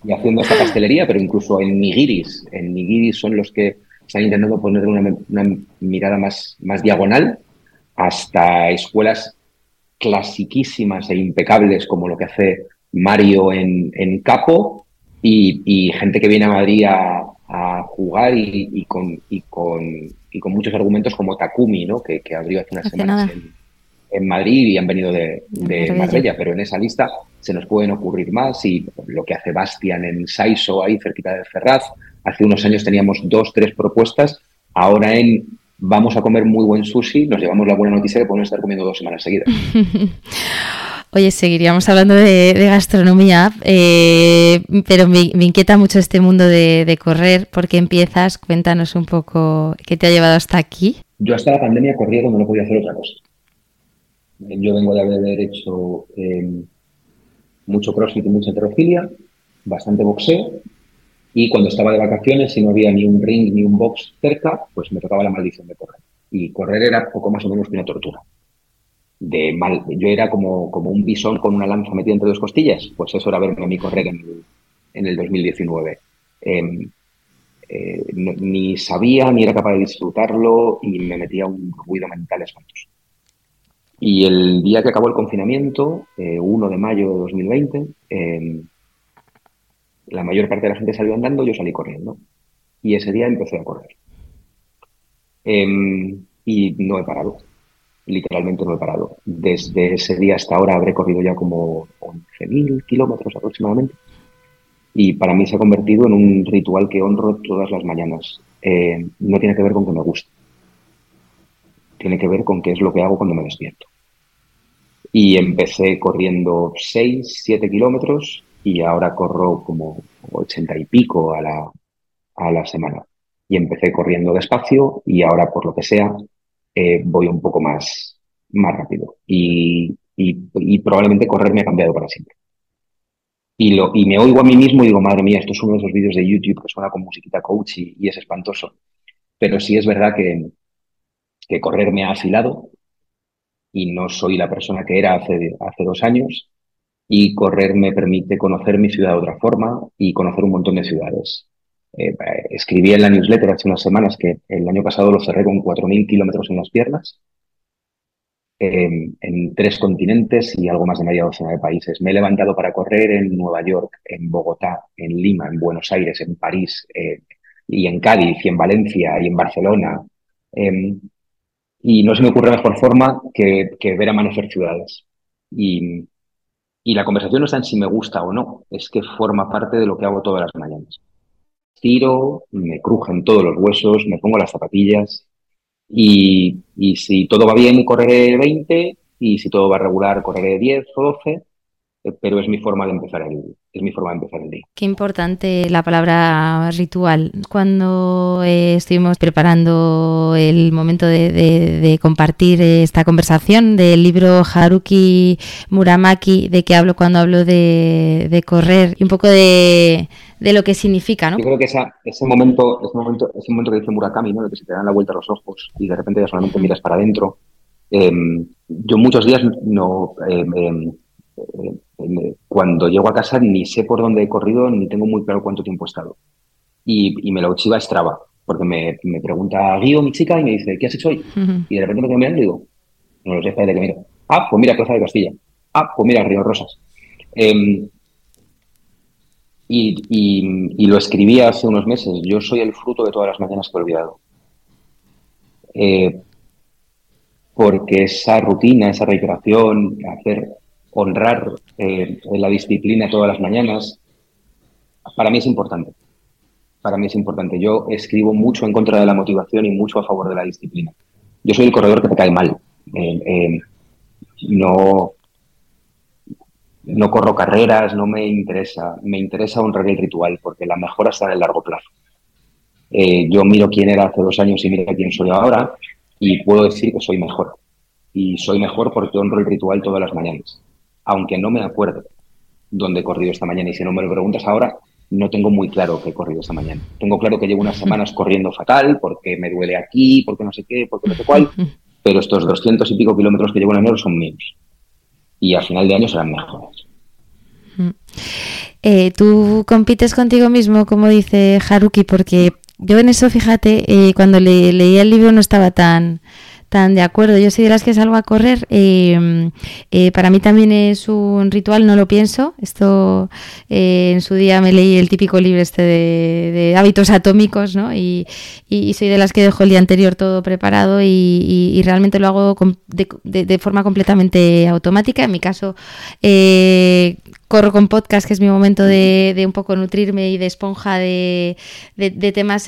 Y haciendo esta pastelería, pero incluso en nigiris. En nigiris son los que están intentando poner una, mirada más, más diagonal hasta escuelas clasiquísimas e impecables como lo que hace Mario en, Capo y, gente que viene a Madrid a, jugar y, con, y, con, y con muchos argumentos como Takumi, ¿no? que, abrió hace unas semanas en, Madrid y han venido de, de Marbella, pero en esa lista se nos pueden ocurrir más y lo que hace Bastian en Saiso, ahí cerquita de Ferraz. Hace unos años teníamos dos, tres propuestas. Ahora en vamos a comer muy buen sushi, nos llevamos la buena noticia que podemos estar comiendo dos semanas seguidas. *laughs* Oye, seguiríamos hablando de, gastronomía, eh, pero me, inquieta mucho este mundo de, de, correr. ¿Por qué empiezas? Cuéntanos un poco qué te ha llevado hasta aquí. Yo hasta la pandemia corría cuando no podía hacer otra cosa. Yo vengo de haber hecho eh, mucho crossfit y mucha heterofilia, bastante boxeo. Y cuando estaba de vacaciones y no había ni un ring ni un box cerca, pues me tocaba la maldición de correr. Y correr era poco más o menos que una tortura. De mal, yo era como, como un bisón con una lanza metida entre dos costillas. Pues eso era verme a mí correr en el, en el 2019. Em, eh, ni sabía ni era capaz de disfrutarlo y me metía un ruido mental espantoso. Y el día que acabó el confinamiento, 1 eh, de mayo de 2020, em, la mayor parte de la gente salió andando, yo salí corriendo. Y ese día empecé a correr. Em, y no he parado. Literalmente no he parado. Desde ese día hasta ahora habré corrido ya como 11.000 kilómetros aproximadamente. Y para mí se ha convertido en un ritual que honro todas las mañanas. Eh, no tiene que ver con que me guste tiene que ver con qué es lo que hago cuando me despierto. Y empecé corriendo 6, 7 kilómetros y ahora corro como 80 y pico a la, a la semana. Y empecé corriendo despacio y ahora, por lo que sea, eh, voy un poco más, más rápido. Y, y, probablemente correr me ha cambiado para siempre. Y, lo, y me oigo a mí mismo y digo, madre mía, esto es uno de esos vídeos de YouTube que suena con musiquita coach y, y es espantoso. Pero sí es verdad que, que correr me ha afilado y no soy la persona que era hace, hace dos años y correr me permite conocer mi ciudad de otra forma y conocer un montón de ciudades. Eh, escribí en la newsletter hace unas semanas que el año pasado lo cerré con 4.000 kilómetros en las piernas, em, en tres continentes y algo más de media docena de países. Me he levantado para correr en Nueva York, en Bogotá, en Lima, en Buenos Aires, en París eh, y en Cádiz y en Valencia y en Barcelona. Y no se me ocurre mejor forma que, ver amanecer ciudades. Y, la conversación no está en si me gusta o no, es que forma parte de lo que hago todas las mañanas. Tiro, me crujen todos los huesos, me pongo las zapatillas y, y si todo va bien correré 20 y si todo va regular correré 10 o 12 eh, pero es mi forma de empezar el es mi forma de empezar el día. Qué importante la palabra ritual. Cuando eh, estuvimos preparando el momento de, compartir esta conversación del libro Haruki Muramaki, de que hablo cuando hablo de, correr y un poco de, lo que significa, ¿no? Yo creo que ese momento, ese momento, ese momento que dice Murakami, ¿no? De que se te dan la vuelta a los ojos y de repente ya solamente miras para adentro. Em, yo muchos días no em, em, eh, cuando llego a casa ni sé por dónde he corrido ni tengo muy claro cuánto tiempo he estado. Y, me lo chiva Strava, porque me, me pregunta Guío, mi chica, y me dice, ¿qué has hecho hoy? Y de repente me quedo mirando y digo, no lo sé, espérate que miro. Ah, pues mira, Plaza de Castilla. Ah, pues mira, Río Rosas. Em, y, y, lo escribí hace unos meses. Yo soy el fruto de todas las mañanas que he olvidado. Eh, porque esa rutina, esa reiteración, hacer honrar eh, la disciplina todas las mañanas, para mí es importante. Para mí es importante. Yo escribo mucho en contra de la motivación y mucho a favor de la disciplina. Yo soy el corredor que te cae mal. Eh, eh, no, no corro carreras, no me interesa. Me interesa honrar el ritual porque la mejora está en el largo plazo. Yo miro quién era hace dos años y miro quién soy ahora y puedo decir que soy mejor. Y soy mejor porque honro el ritual todas las mañanas, aunque no me acuerdo dónde he corrido esta mañana. Y si no me lo preguntas ahora, no tengo muy claro qué he corrido esta mañana. Tengo claro que llevo unas *laughs* semanas corriendo fatal porque me duele aquí, porque no sé qué, porque no sé cuál, *laughs* pero estos doscientos y pico kilómetros que llevo en enero son míos. Y al final de año serán mejores. Eh, Tú compites contigo mismo, como dice Haruki, porque yo en eso, fíjate, eh, cuando le, leía el libro no estaba tan tan de acuerdo. Yo soy de las que salgo a correr. Eh, eh, para mí también es un ritual, no lo pienso. Esto eh, en su día me leí el típico libro este de, hábitos atómicos, ¿no? Y, soy de las que dejo el día anterior todo preparado y, realmente lo hago de, forma completamente automática. En mi caso, corro con podcast, que es mi momento de, un poco nutrirme y de esponja de, temas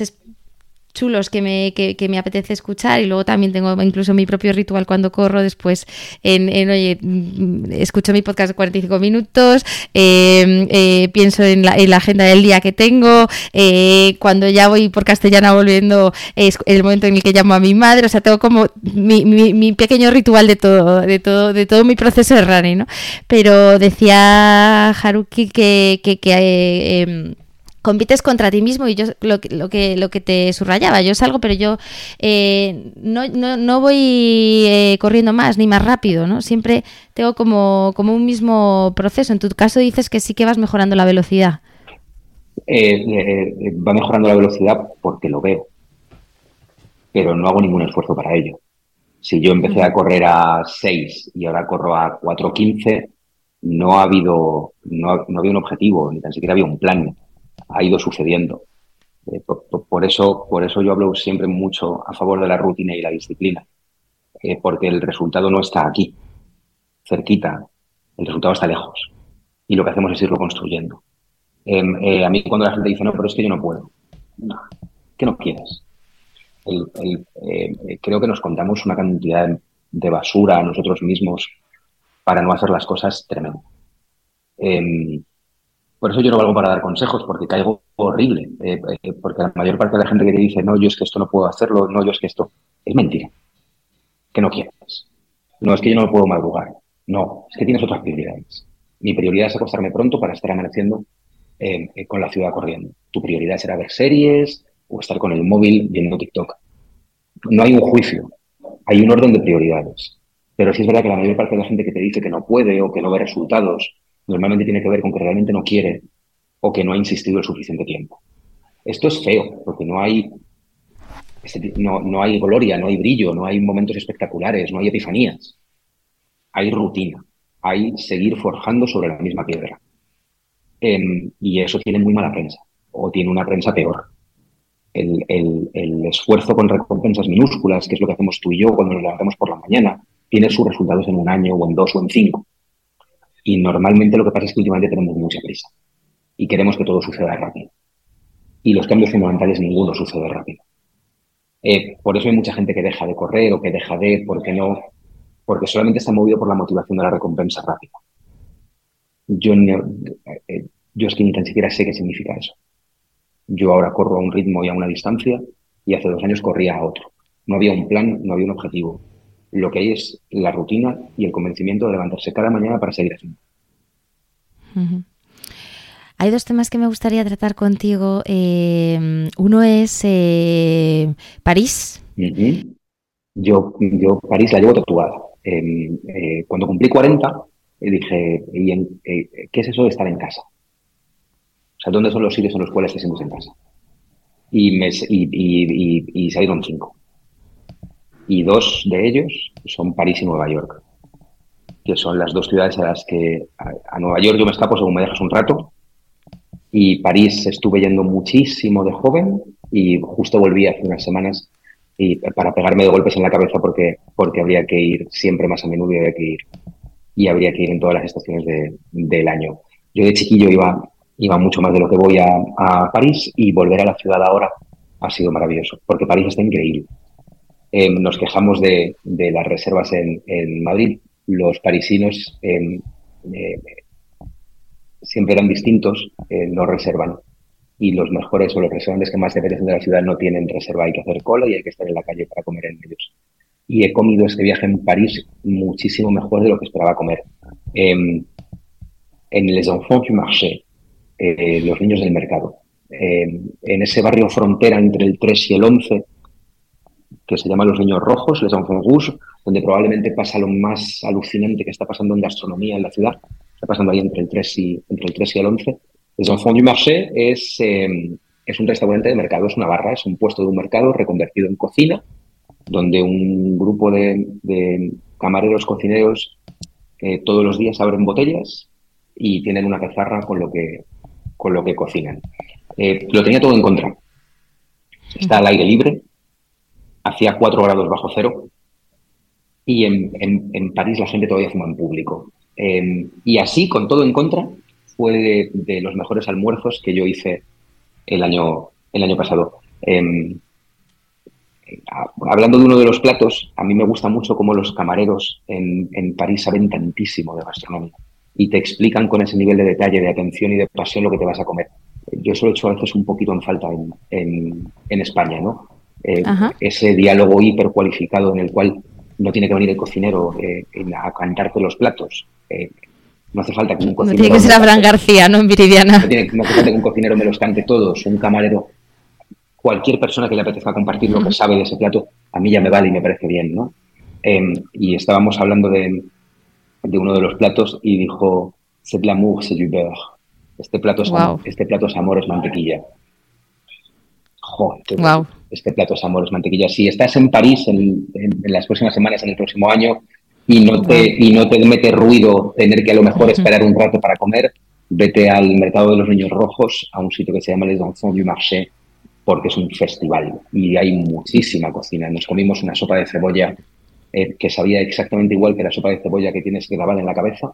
chulos que me, que, me apetece escuchar y luego también tengo incluso mi propio ritual cuando corro después en, oye, mm, escucho mi podcast de 45 minutos, em, eh, pienso en la, en la, agenda del día que tengo, eh, cuando ya voy por castellana volviendo es el momento en el que llamo a mi madre, o sea, tengo como mi, mi, pequeño ritual de todo, de todo, de todo mi proceso de running, ¿no? Pero decía Haruki que, que, que eh, em, compites contra ti mismo y yo lo, lo, que lo que te subrayaba yo salgo pero yo eh, no, no, no, voy eh, corriendo más ni más rápido no siempre tengo como, como un mismo proceso. En tu caso dices que sí que vas mejorando la velocidad. Eh, va mejorando la velocidad porque lo veo pero no hago ningún esfuerzo para ello. Si yo empecé a correr a 6 y ahora corro a 4.15 no ha habido no, no había un objetivo ni tan siquiera había un plan ha ido sucediendo. Eh, por, eso, por eso yo hablo siempre mucho a favor de la rutina y la disciplina, eh, porque el resultado no está aquí, cerquita, el resultado está lejos. Y lo que hacemos es irlo construyendo. Em, eh, a mí cuando la gente dice, no, pero es que yo no puedo. No, ¿qué no quieres? creo que nos contamos una cantidad de basura a nosotros mismos para no hacer las cosas tremendo. Em, por eso yo no valgo para dar consejos, porque caigo horrible. Eh, eh, porque la mayor parte de la gente que te dice, no, yo es que esto no puedo hacerlo, no, yo es que esto. Es mentira. Que no quieres. No es que yo no puedo madrugar. No, es que tienes otras prioridades. Mi prioridad es acostarme pronto para estar amaneciendo eh, con la ciudad corriendo. Tu prioridad será ver series o estar con el móvil viendo TikTok. No hay un juicio, hay un orden de prioridades. Pero sí es verdad que la mayor parte de la gente que te dice que no puede o que no ve resultados normalmente tiene que ver con que realmente no quiere o que no ha insistido el suficiente tiempo. Esto es feo, porque no hay, este no, no hay gloria, no hay brillo, no hay momentos espectaculares, no hay epifanías. Hay rutina, hay seguir forjando sobre la misma piedra. Em, y eso tiene muy mala prensa, o tiene una prensa peor. El, el, esfuerzo con recompensas minúsculas, que es lo que hacemos tú y yo cuando nos levantamos por la mañana, tiene sus resultados en un año o en dos o en cinco. Y normalmente lo que pasa es que últimamente tenemos mucha prisa y queremos que todo suceda rápido. Y los cambios fundamentales ninguno sucede rápido. Eh, por eso hay mucha gente que deja de correr o que deja de, porque no, porque solamente está movido por la motivación de la recompensa rápida. Yo, eh, yo es que ni tan siquiera sé qué significa eso. Yo ahora corro a un ritmo y a una distancia y hace dos años corría a otro. No había un plan, no había un objetivo lo que hay es la rutina y el convencimiento de levantarse cada mañana para seguir haciendo. Hay dos temas que me gustaría tratar contigo. Eh, uno es eh, París. yo, yo París la llevo tatuada. Em, eh, cuando cumplí 40, dije, ¿qué es eso de estar en casa? O sea, ¿dónde son los sitios en los cuales te sientes en casa? Y, me, y, y salieron cinco y dos de ellos son París y Nueva York, que son las dos ciudades a las que a, Nueva York yo me escapo según me dejas un rato y París estuve yendo muchísimo de joven y justo volví hace unas semanas y para pegarme de golpes en la cabeza porque, porque habría que ir siempre más a menudo y habría que ir y habría que ir en todas las estaciones del año. Yo de chiquillo iba, iba mucho más de lo que voy a, a París y volver a la ciudad ahora ha sido maravilloso porque París está increíble. Em, nos quejamos de, las reservas en, Madrid. Los parisinos em, eh, siempre eran distintos, eh, no reservan. y los mejores o los restaurantes que más te apetecen de la ciudad no tienen reserva, hay que hacer cola y hay que estar en la calle para comer en ellos. Y he comido este viaje en París muchísimo mejor de lo que esperaba comer. Em, en Les Enfants du Marché, eh, los niños del mercado, en ese barrio frontera entre el 3 y el 11, que se llama Los Niños Rojos, Les Enfants Rouges, donde probablemente pasa lo más alucinante que está pasando en gastronomía en la ciudad. Está pasando ahí entre el 3 y, entre el 3 y el 11. Les Enfants du Marché es, em, es un restaurante de mercado, es una barra, es un puesto de un mercado reconvertido en cocina, donde un grupo de, camareros cocineros eh, todos los días abren botellas y tienen una pizarra con lo que, con lo que cocinan. Eh, lo tenía todo en contra. Está al aire libre, hacía 4 grados bajo cero y en, París la gente todavía fuma en público. Em, y así, con todo en contra, fue de, los mejores almuerzos que yo hice el año, el año pasado. Em, hablando de uno de los platos, a mí me gusta mucho cómo los camareros en, París saben tantísimo de gastronomía y te explican con ese nivel de detalle, de atención y de pasión lo que te vas a comer. Yo eso lo he hecho a veces un poquito en falta en, España, ¿no? Eh, ese diálogo hipercualificado en el cual no tiene que venir el cocinero eh, a cantarte los platos. Eh, no hace falta que un cocinero. No tiene que ser Abraham García, ¿no? En Viridiana. No, tiene, no hace falta que un cocinero me los cante todos, un camarero. Cualquier persona que le apetezca compartir lo que sabe de ese plato, a mí ya me vale y me parece bien, ¿no? Em, y estábamos hablando de, de, uno de los platos y dijo: C'est l'amour, c'est du beurre. Este plato, es, este plato es amor, es mantequilla. Joder, wow este plato es amor, es mantequilla. Si estás en París en, las próximas semanas, en el próximo año, y no, te, y no te mete ruido tener que a lo mejor esperar un rato para comer, vete al mercado de los niños rojos, a un sitio que se llama Les Enfants du Marché, porque es un festival y hay muchísima cocina. Nos comimos una sopa de cebolla eh, que sabía exactamente igual que la sopa de cebolla que tienes que lavar en la cabeza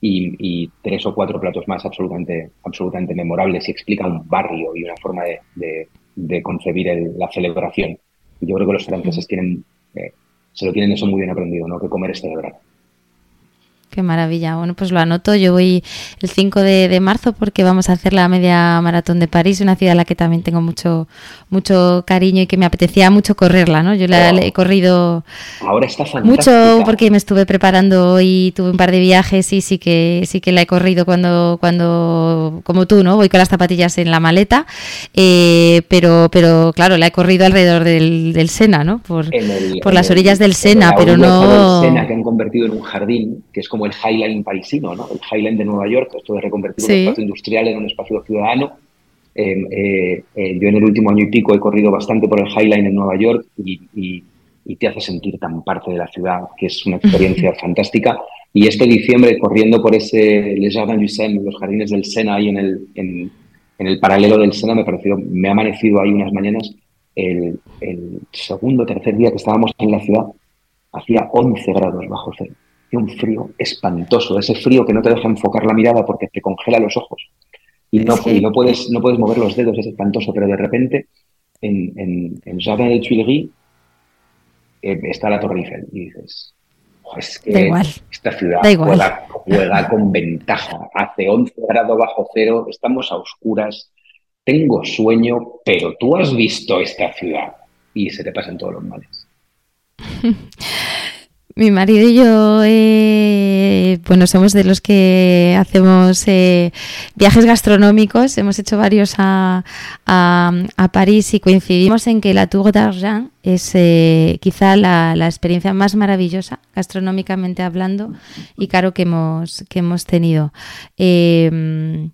y, tres o cuatro platos más absolutamente, absolutamente memorables y explica un barrio y una forma de, de concebir la celebración. Yo creo que los franceses tienen, eh, se lo tienen eso muy bien aprendido, ¿no? Que comer es celebrar. Qué maravilla. Bueno, pues lo anoto. Yo voy el 5 de, marzo porque vamos a hacer la media maratón de París, una ciudad a la que también tengo mucho, mucho cariño y que me apetecía mucho correrla, ¿no? Yo la, he corrido Ahora está mucho porque me estuve preparando y tuve un par de viajes y sí que sí que la he corrido cuando, cuando como tú, ¿no? Voy con las zapatillas en la maleta, eh, pero, pero claro, la he corrido alrededor del, del Sena, ¿no? Por, por las orillas del Sena, pero no... Sena que han convertido en un jardín, que es como el Highline parisino, ¿no? el Highline de Nueva York, esto de reconvertir un espacio industrial en un espacio ciudadano. Em, eh, eh, yo en el último año y pico he corrido bastante por el Highline en Nueva York y, te hace sentir tan parte de la ciudad, que es una experiencia fantástica. Y este diciembre, corriendo por ese Les Jardins du Seine, los jardines del Sena, ahí en el, en, el paralelo del Sena, me, pareció, me ha amanecido ahí unas mañanas. El, el segundo tercer día que estábamos en la ciudad, hacía 11 grados bajo cero y un frío espantoso, ese frío que no te deja enfocar la mirada porque te congela los ojos. Y no, no, puedes, no puedes mover los dedos, es espantoso, pero de repente en, en, en Jardin de Tuileries eh, está la Torre Eiffel y dices, es que esta ciudad juega, juega con ventaja, hace 11 grados bajo cero, estamos a oscuras, tengo sueño, pero tú has visto esta ciudad y se te pasan todos los males. *laughs* Mi marido y yo, eh, bueno, somos de los que hacemos eh, viajes gastronómicos. Hemos hecho varios a, París y coincidimos en que la Tour d'Argent es eh, quizá la, la, experiencia más maravillosa, gastronómicamente hablando, y claro que hemos, que hemos tenido. Eh,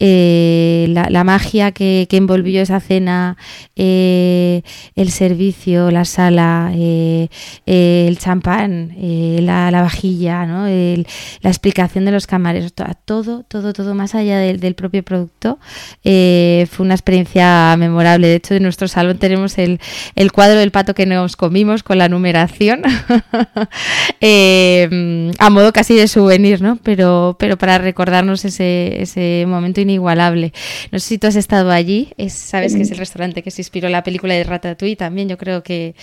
la, magia que, envolvió esa cena, eh, el servicio, la sala, eh, el champán, la, vajilla, ¿no? la explicación de los camareros, todo, todo, todo más allá del, propio producto, fue una experiencia memorable. De hecho, en nuestro salón tenemos el, cuadro del pato que nos comimos con la numeración, *laughs* a modo casi de souvenir, ¿no? Pero, pero para recordarnos ese, ese momento inigualable. No sé si tú has estado allí, sabes que es el restaurante que se inspiró la película de Ratatouille también, yo creo que,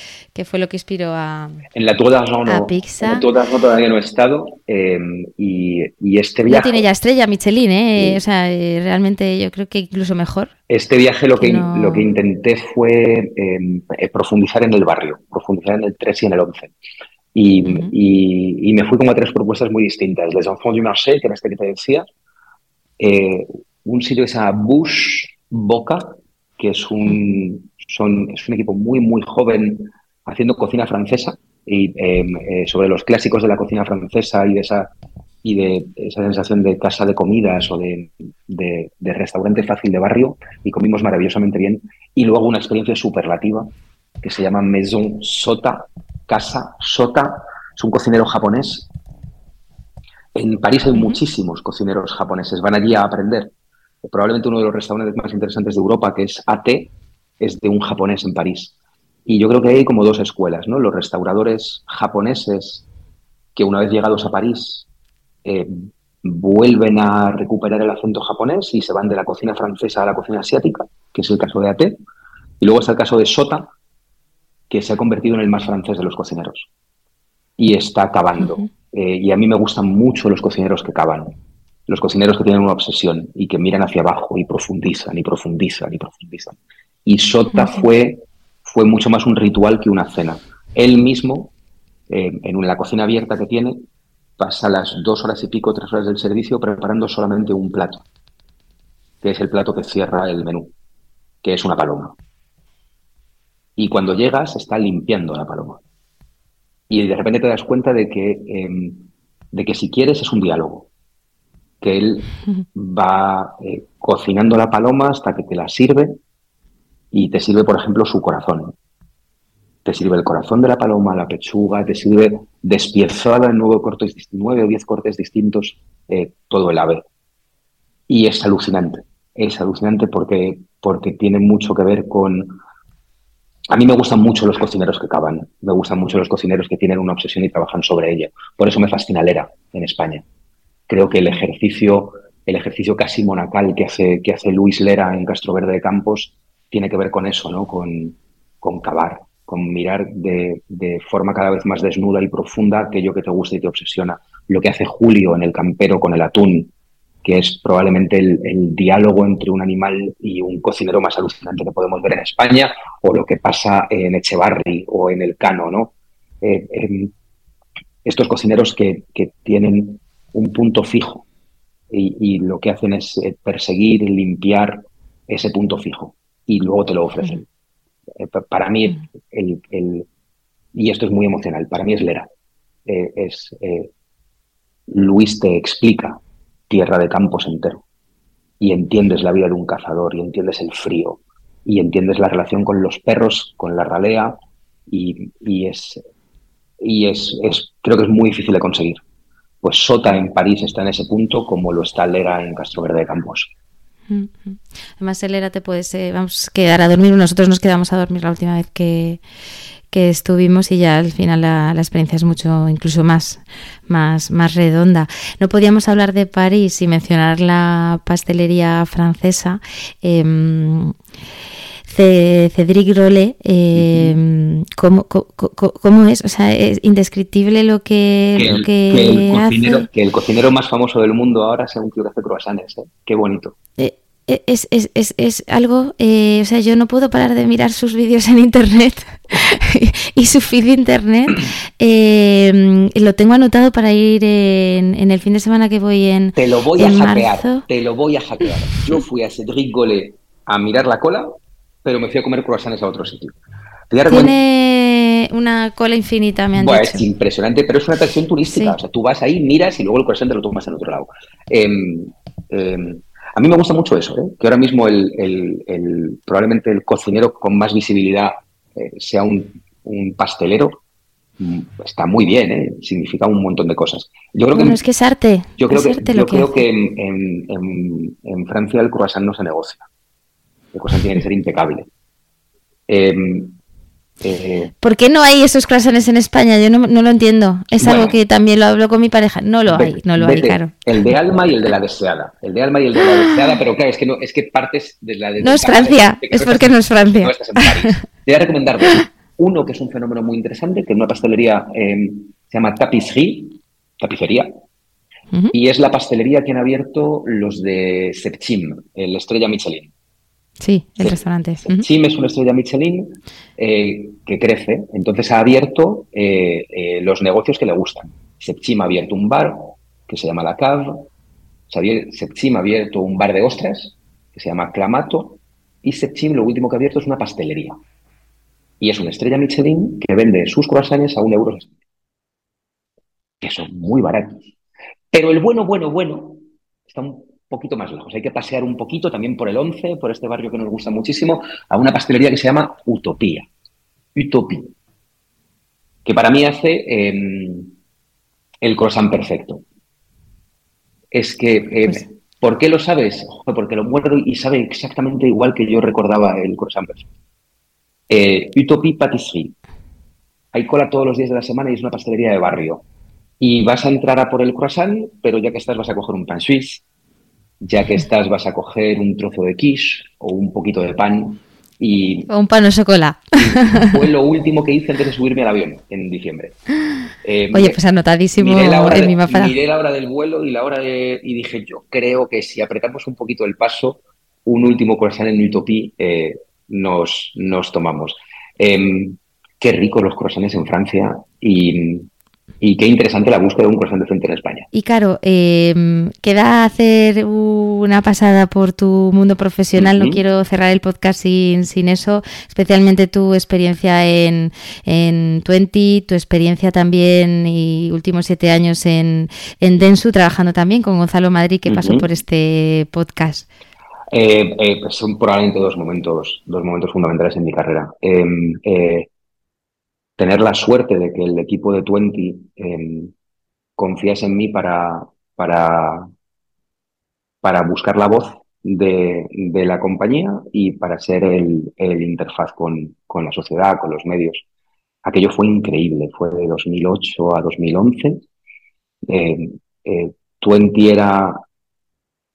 fue lo que inspiró a En la Tour d'Argent no, Pizza. En la Tour d'Argent todavía no he estado em, y, este viaje... tiene ya estrella Michelin, ¿eh? O sea, eh, realmente yo creo que incluso mejor. Este viaje lo que, lo que intenté fue em, eh, profundizar en el barrio, profundizar en el 3 y en el 11. Y, me fui como a tres propuestas muy distintas. Les Enfants du Marché, que era este que te decía, eh, un sitio que se llama Bush Boca, que es un, son, es un equipo muy, muy joven haciendo cocina francesa y em, eh, sobre los clásicos de la cocina francesa y de esa y de esa sensación de casa de comidas o de, de, de restaurante fácil de barrio y comimos maravillosamente bien. Y luego una experiencia superlativa que se llama Maison Sota, Casa Sota, es un cocinero japonés. En París hay muchísimos cocineros japoneses, van allí a aprender. Probablemente uno de los restaurantes más interesantes de Europa, que es AT, es de un japonés en París. Y yo creo que hay como dos escuelas, ¿no? Los restauradores japoneses que una vez llegados a París eh, vuelven a recuperar el acento japonés y se van de la cocina francesa a la cocina asiática, que es el caso de AT. Y luego está el caso de Sota, que se ha convertido en el más francés de los cocineros y está acabando. Eh, y a mí me gustan mucho los cocineros que cavan, los cocineros que tienen una obsesión y que miran hacia abajo y profundizan y profundizan y profundizan. Y Sota fue, fue mucho más un ritual que una cena. Él mismo, eh, en la cocina abierta que tiene, pasa las dos horas y pico, tres horas del servicio preparando solamente un plato, que es el plato que cierra el menú, que es una paloma. Y cuando llegas está limpiando la paloma. Y de repente te das cuenta de que, em, de que si quieres es un diálogo. Que él va eh, cocinando la paloma hasta que te la sirve y te sirve, por ejemplo, su corazón. Te sirve el corazón de la paloma, la pechuga, te sirve despiezada en nueve, cortes, nueve o diez cortes distintos eh, todo el ave. Y es alucinante. Es alucinante porque, porque tiene mucho que ver con, a mí me gustan mucho los cocineros que cavan, me gustan mucho los cocineros que tienen una obsesión y trabajan sobre ella. Por eso me fascina Lera en España. Creo que el ejercicio, el ejercicio casi monacal que hace, que hace Luis Lera en Castro Verde de Campos tiene que ver con eso, ¿no? Con, con cavar, con mirar de, forma cada vez más desnuda y profunda aquello que te gusta y te obsesiona. Lo que hace Julio en El Campero con el atún, que es probablemente el, diálogo entre un animal y un cocinero más alucinante que podemos ver en España, o lo que pasa en Echevarri o en El Cano, ¿no? Eh, em, estos cocineros que, tienen un punto fijo y, lo que hacen es eh, perseguir y limpiar ese punto fijo y luego te lo ofrecen. Eh, para mí, el, y esto es muy emocional, para mí es Lera. es, Luis te explica tierra de campos entero. Y entiendes la vida de un cazador, y entiendes el frío, y entiendes la relación con los perros, con la ralea, y, es, y es, es, creo que es muy difícil de conseguir. Pues Sota en París está en ese punto como lo está Lera en Castro Verde de Campos. Además, Lera te puedes, vamos a quedar a dormir, nosotros nos quedamos a dormir la última vez que, que estuvimos y ya al final la, experiencia es mucho, incluso más, más, más redonda. No podíamos hablar de París y mencionar la pastelería francesa. Eh, Cédric Rollet, eh, ¿cómo, es? O sea, es indescriptible lo que, que, el, cocinero, que, el, cocinero, más famoso del mundo ahora sea un tío que hace croissants, ¿eh? Qué bonito. Eh, es, es, es, es algo, eh, o sea, yo no puedo parar de mirar sus vídeos en internet *laughs* y su feed de internet. Eh, *clears throat* lo tengo anotado para ir en, el fin de semana que voy en. Te lo voy a hackear, te lo voy a hackear. Yo fui a Cedric Gole a mirar la cola, pero me fui a comer croissants a otro sitio. Tiene una cola infinita, me han bueno, Es impresionante, pero es una atracción turística. O sea, tú vas ahí, miras y luego el croissant te lo tomas en otro lado. Eh, a mí me gusta mucho eso, ¿eh? que ahora mismo el, probablemente el cocinero con más visibilidad eh, sea un, pastelero. Mm, está muy bien, ¿eh? significa un montón de cosas. Yo creo que, es que es arte. Yo creo, que, yo creo que en, Francia el croissant no se negocia. El croissant tiene que ser impecable. Em, Eh, ¿Por qué no hay esos croissants en España? Yo no, lo entiendo. Es algo que también lo hablo con mi pareja. No lo hay, no lo hay, claro. El de alma y el de la deseada. El de alma y el de la deseada, pero claro, es que, no, es que partes de la de... No es Francia, es porque no es Francia. No estás en París. Te voy a recomendar Uno que es un fenómeno muy interesante, que es una pastelería, eh, se llama Tapisserie, tapicería, y es la pastelería que han abierto los de Sepchim, el Estrella Michelin. Sí, el restaurante. Sepchim es una estrella Michelin eh, que crece, entonces ha abierto eh, eh, los negocios que le gustan. Sepchim ha abierto un bar que se llama La Cave, Sepchim ha abierto un bar de ostras que se llama Clamato y Sepchim lo último que ha abierto es una pastelería. Y es una estrella Michelin que vende sus croissants a un euro. Que son muy baratos. Pero el bueno, bueno, bueno está un poquito más lejos. Hay que pasear un poquito también por el 11, por este barrio que nos gusta muchísimo, a una pastelería que se llama Utopía. Utopía. Que para mí hace em, el croissant perfecto. Es que, em, pues ¿por qué lo sabes? Porque lo muerdo y sabe exactamente igual que yo recordaba el croissant perfecto. Eh, Utopie Patisserie. Hay cola todos los días de la semana y es una pastelería de barrio y vas a entrar a por el croissant, pero ya que estás vas a coger un pan suisse, ya que estás vas a coger un trozo de quiche o un poquito de pan y... O un pan de chocolate. Fue lo último que hice antes de subirme al avión en diciembre. Eh, Oye, pues anotadísimo miré la, hora en mi miré la hora del vuelo y la hora y dije, yo creo que si apretamos un poquito el paso, un último croissant en Utopie eh, nos, nos tomamos. Em, qué rico los croissants en Francia y y qué interesante la búsqueda de un croissant frente en España. Y claro, eh, queda hacer una pasada por tu mundo profesional. No quiero cerrar el podcast sin, sin eso, especialmente tu experiencia en, en Twenty, tu experiencia también y últimos siete años en, en Densu, trabajando también con Gonzalo Madrid, que pasó por este podcast. Eh, eh, pues son probablemente dos momentos, dos momentos fundamentales en mi carrera. Em, eh, tener la suerte de que el equipo de Twenty eh, confiase en mí para, para, para buscar la voz de, la compañía y para ser el, interfaz con, con, la sociedad, con los medios. Aquello fue increíble, fue de 2008 a 2011. Eh, eh, Twenty, era,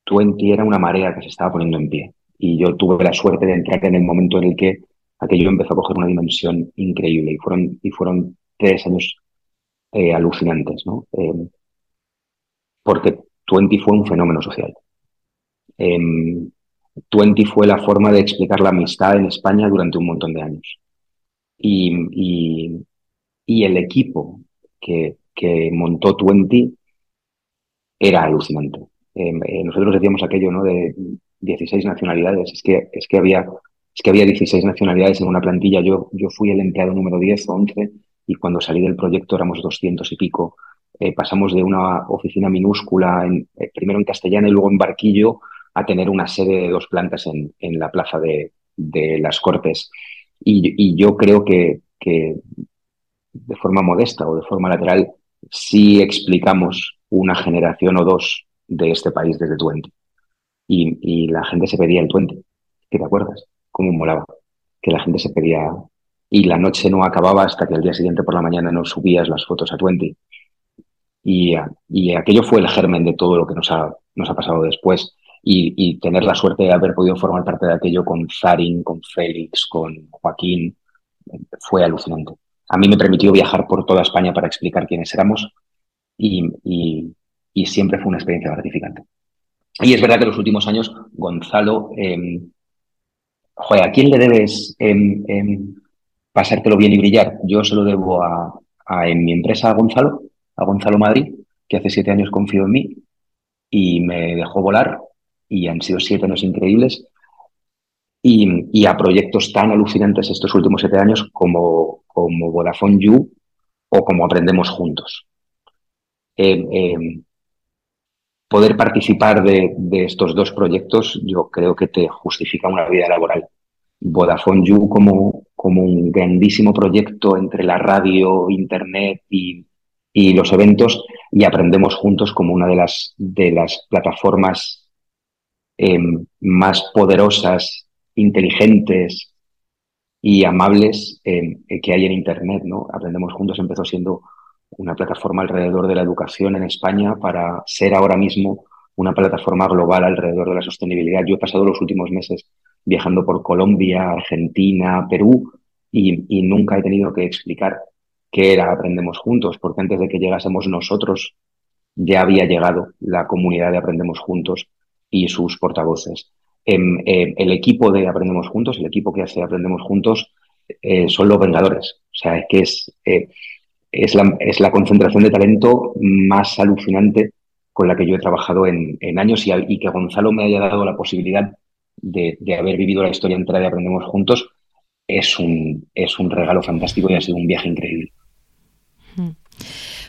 Twenty era una marea que se estaba poniendo en pie y yo tuve la suerte de entrar en el momento en el que aquello empezó a coger una dimensión increíble y fueron, y fueron tres años eh, alucinantes, ¿no? Eh, porque Twenty fue un fenómeno social. Eh, Twenty fue la forma de explicar la amistad en España durante un montón de años. Y, y, el equipo que, que, montó Twenty era alucinante. Em, eh, nosotros decíamos aquello, ¿no? De 16 nacionalidades. Es que, es que había es que había 16 nacionalidades en una plantilla. Yo, yo fui el empleado número 10 o 11 y cuando salí del proyecto éramos 200 y pico. Eh, pasamos de una oficina minúscula, eh, primero en Castellana y luego en Barquillo, a tener una sede de dos plantas en, en la plaza de, de las Cortes. Y, yo creo que, que de forma modesta o de forma lateral sí explicamos una generación o dos de este país desde Twente. Y, y la gente se pedía el Twente. ¿Qué te acuerdas? Cómo molaba, que la gente se pedía y la noche no acababa hasta que al día siguiente por la mañana no subías las fotos a Twenty. Y, y aquello fue el germen de todo lo que nos ha, nos ha pasado después. Y, tener la suerte de haber podido formar parte de aquello con Zarin, con Félix, con Joaquín, fue alucinante. A mí me permitió viajar por toda España para explicar quiénes éramos y, y siempre fue una experiencia gratificante. Y es verdad que en los últimos años Gonzalo eh, joder, ¿a quién le debes pasártelo bien y brillar? Yo se lo debo a, en mi empresa a Gonzalo, a Gonzalo Madrid, que hace siete años confió en mí y me dejó volar y han sido siete años increíbles y, a proyectos tan alucinantes estos últimos siete años como, como Vodafone You o como Aprendemos Juntos. Em, em, poder participar de, estos dos proyectos, yo creo que te justifica una vida laboral. Vodafone You como, como un grandísimo proyecto entre la radio, internet y, los eventos y aprendemos juntos como una de las, de las plataformas em, más poderosas, inteligentes y amables eh, que hay en Internet. ¿no? Aprendemos Juntos empezó siendo una plataforma alrededor de la educación en España para ser ahora mismo una plataforma global alrededor de la sostenibilidad. Yo he pasado los últimos meses viajando por Colombia, Argentina, Perú y, nunca he tenido que explicar qué era Aprendemos Juntos, porque antes de que llegásemos nosotros ya había llegado la comunidad de Aprendemos Juntos y sus portavoces. Em, eh, el equipo de Aprendemos Juntos, el equipo que hace Aprendemos Juntos, eh, son los vengadores. O sea, es que es, eh, es, la, concentración de talento más alucinante con la que yo he trabajado en, en años y, y, que Gonzalo me haya dado la posibilidad de, de, haber vivido la historia entera de Aprendemos Juntos es un, es un regalo fantástico y ha sido un viaje increíble.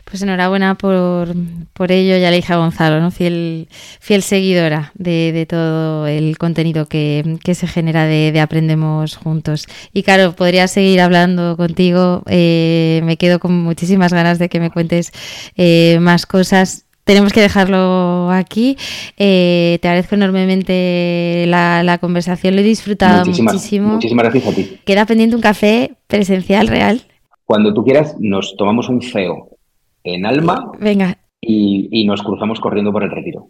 Pues enhorabuena por, por ello, ya le dije a Gonzalo, ¿no? fiel, fiel seguidora de, de todo el contenido que, que se genera de, de, Aprendemos Juntos. Y claro, podría seguir hablando contigo, eh, me quedo con muchísimas ganas de que me cuentes eh, más cosas tenemos que dejarlo aquí. Eh, te agradezco enormemente la, la, conversación, lo he disfrutado muchísimas, muchísimo. Muchísimas gracias a ti. Queda pendiente un café presencial real. Cuando tú quieras, nos tomamos un feo en Alma. Venga. Y, y, nos cruzamos corriendo por el retiro.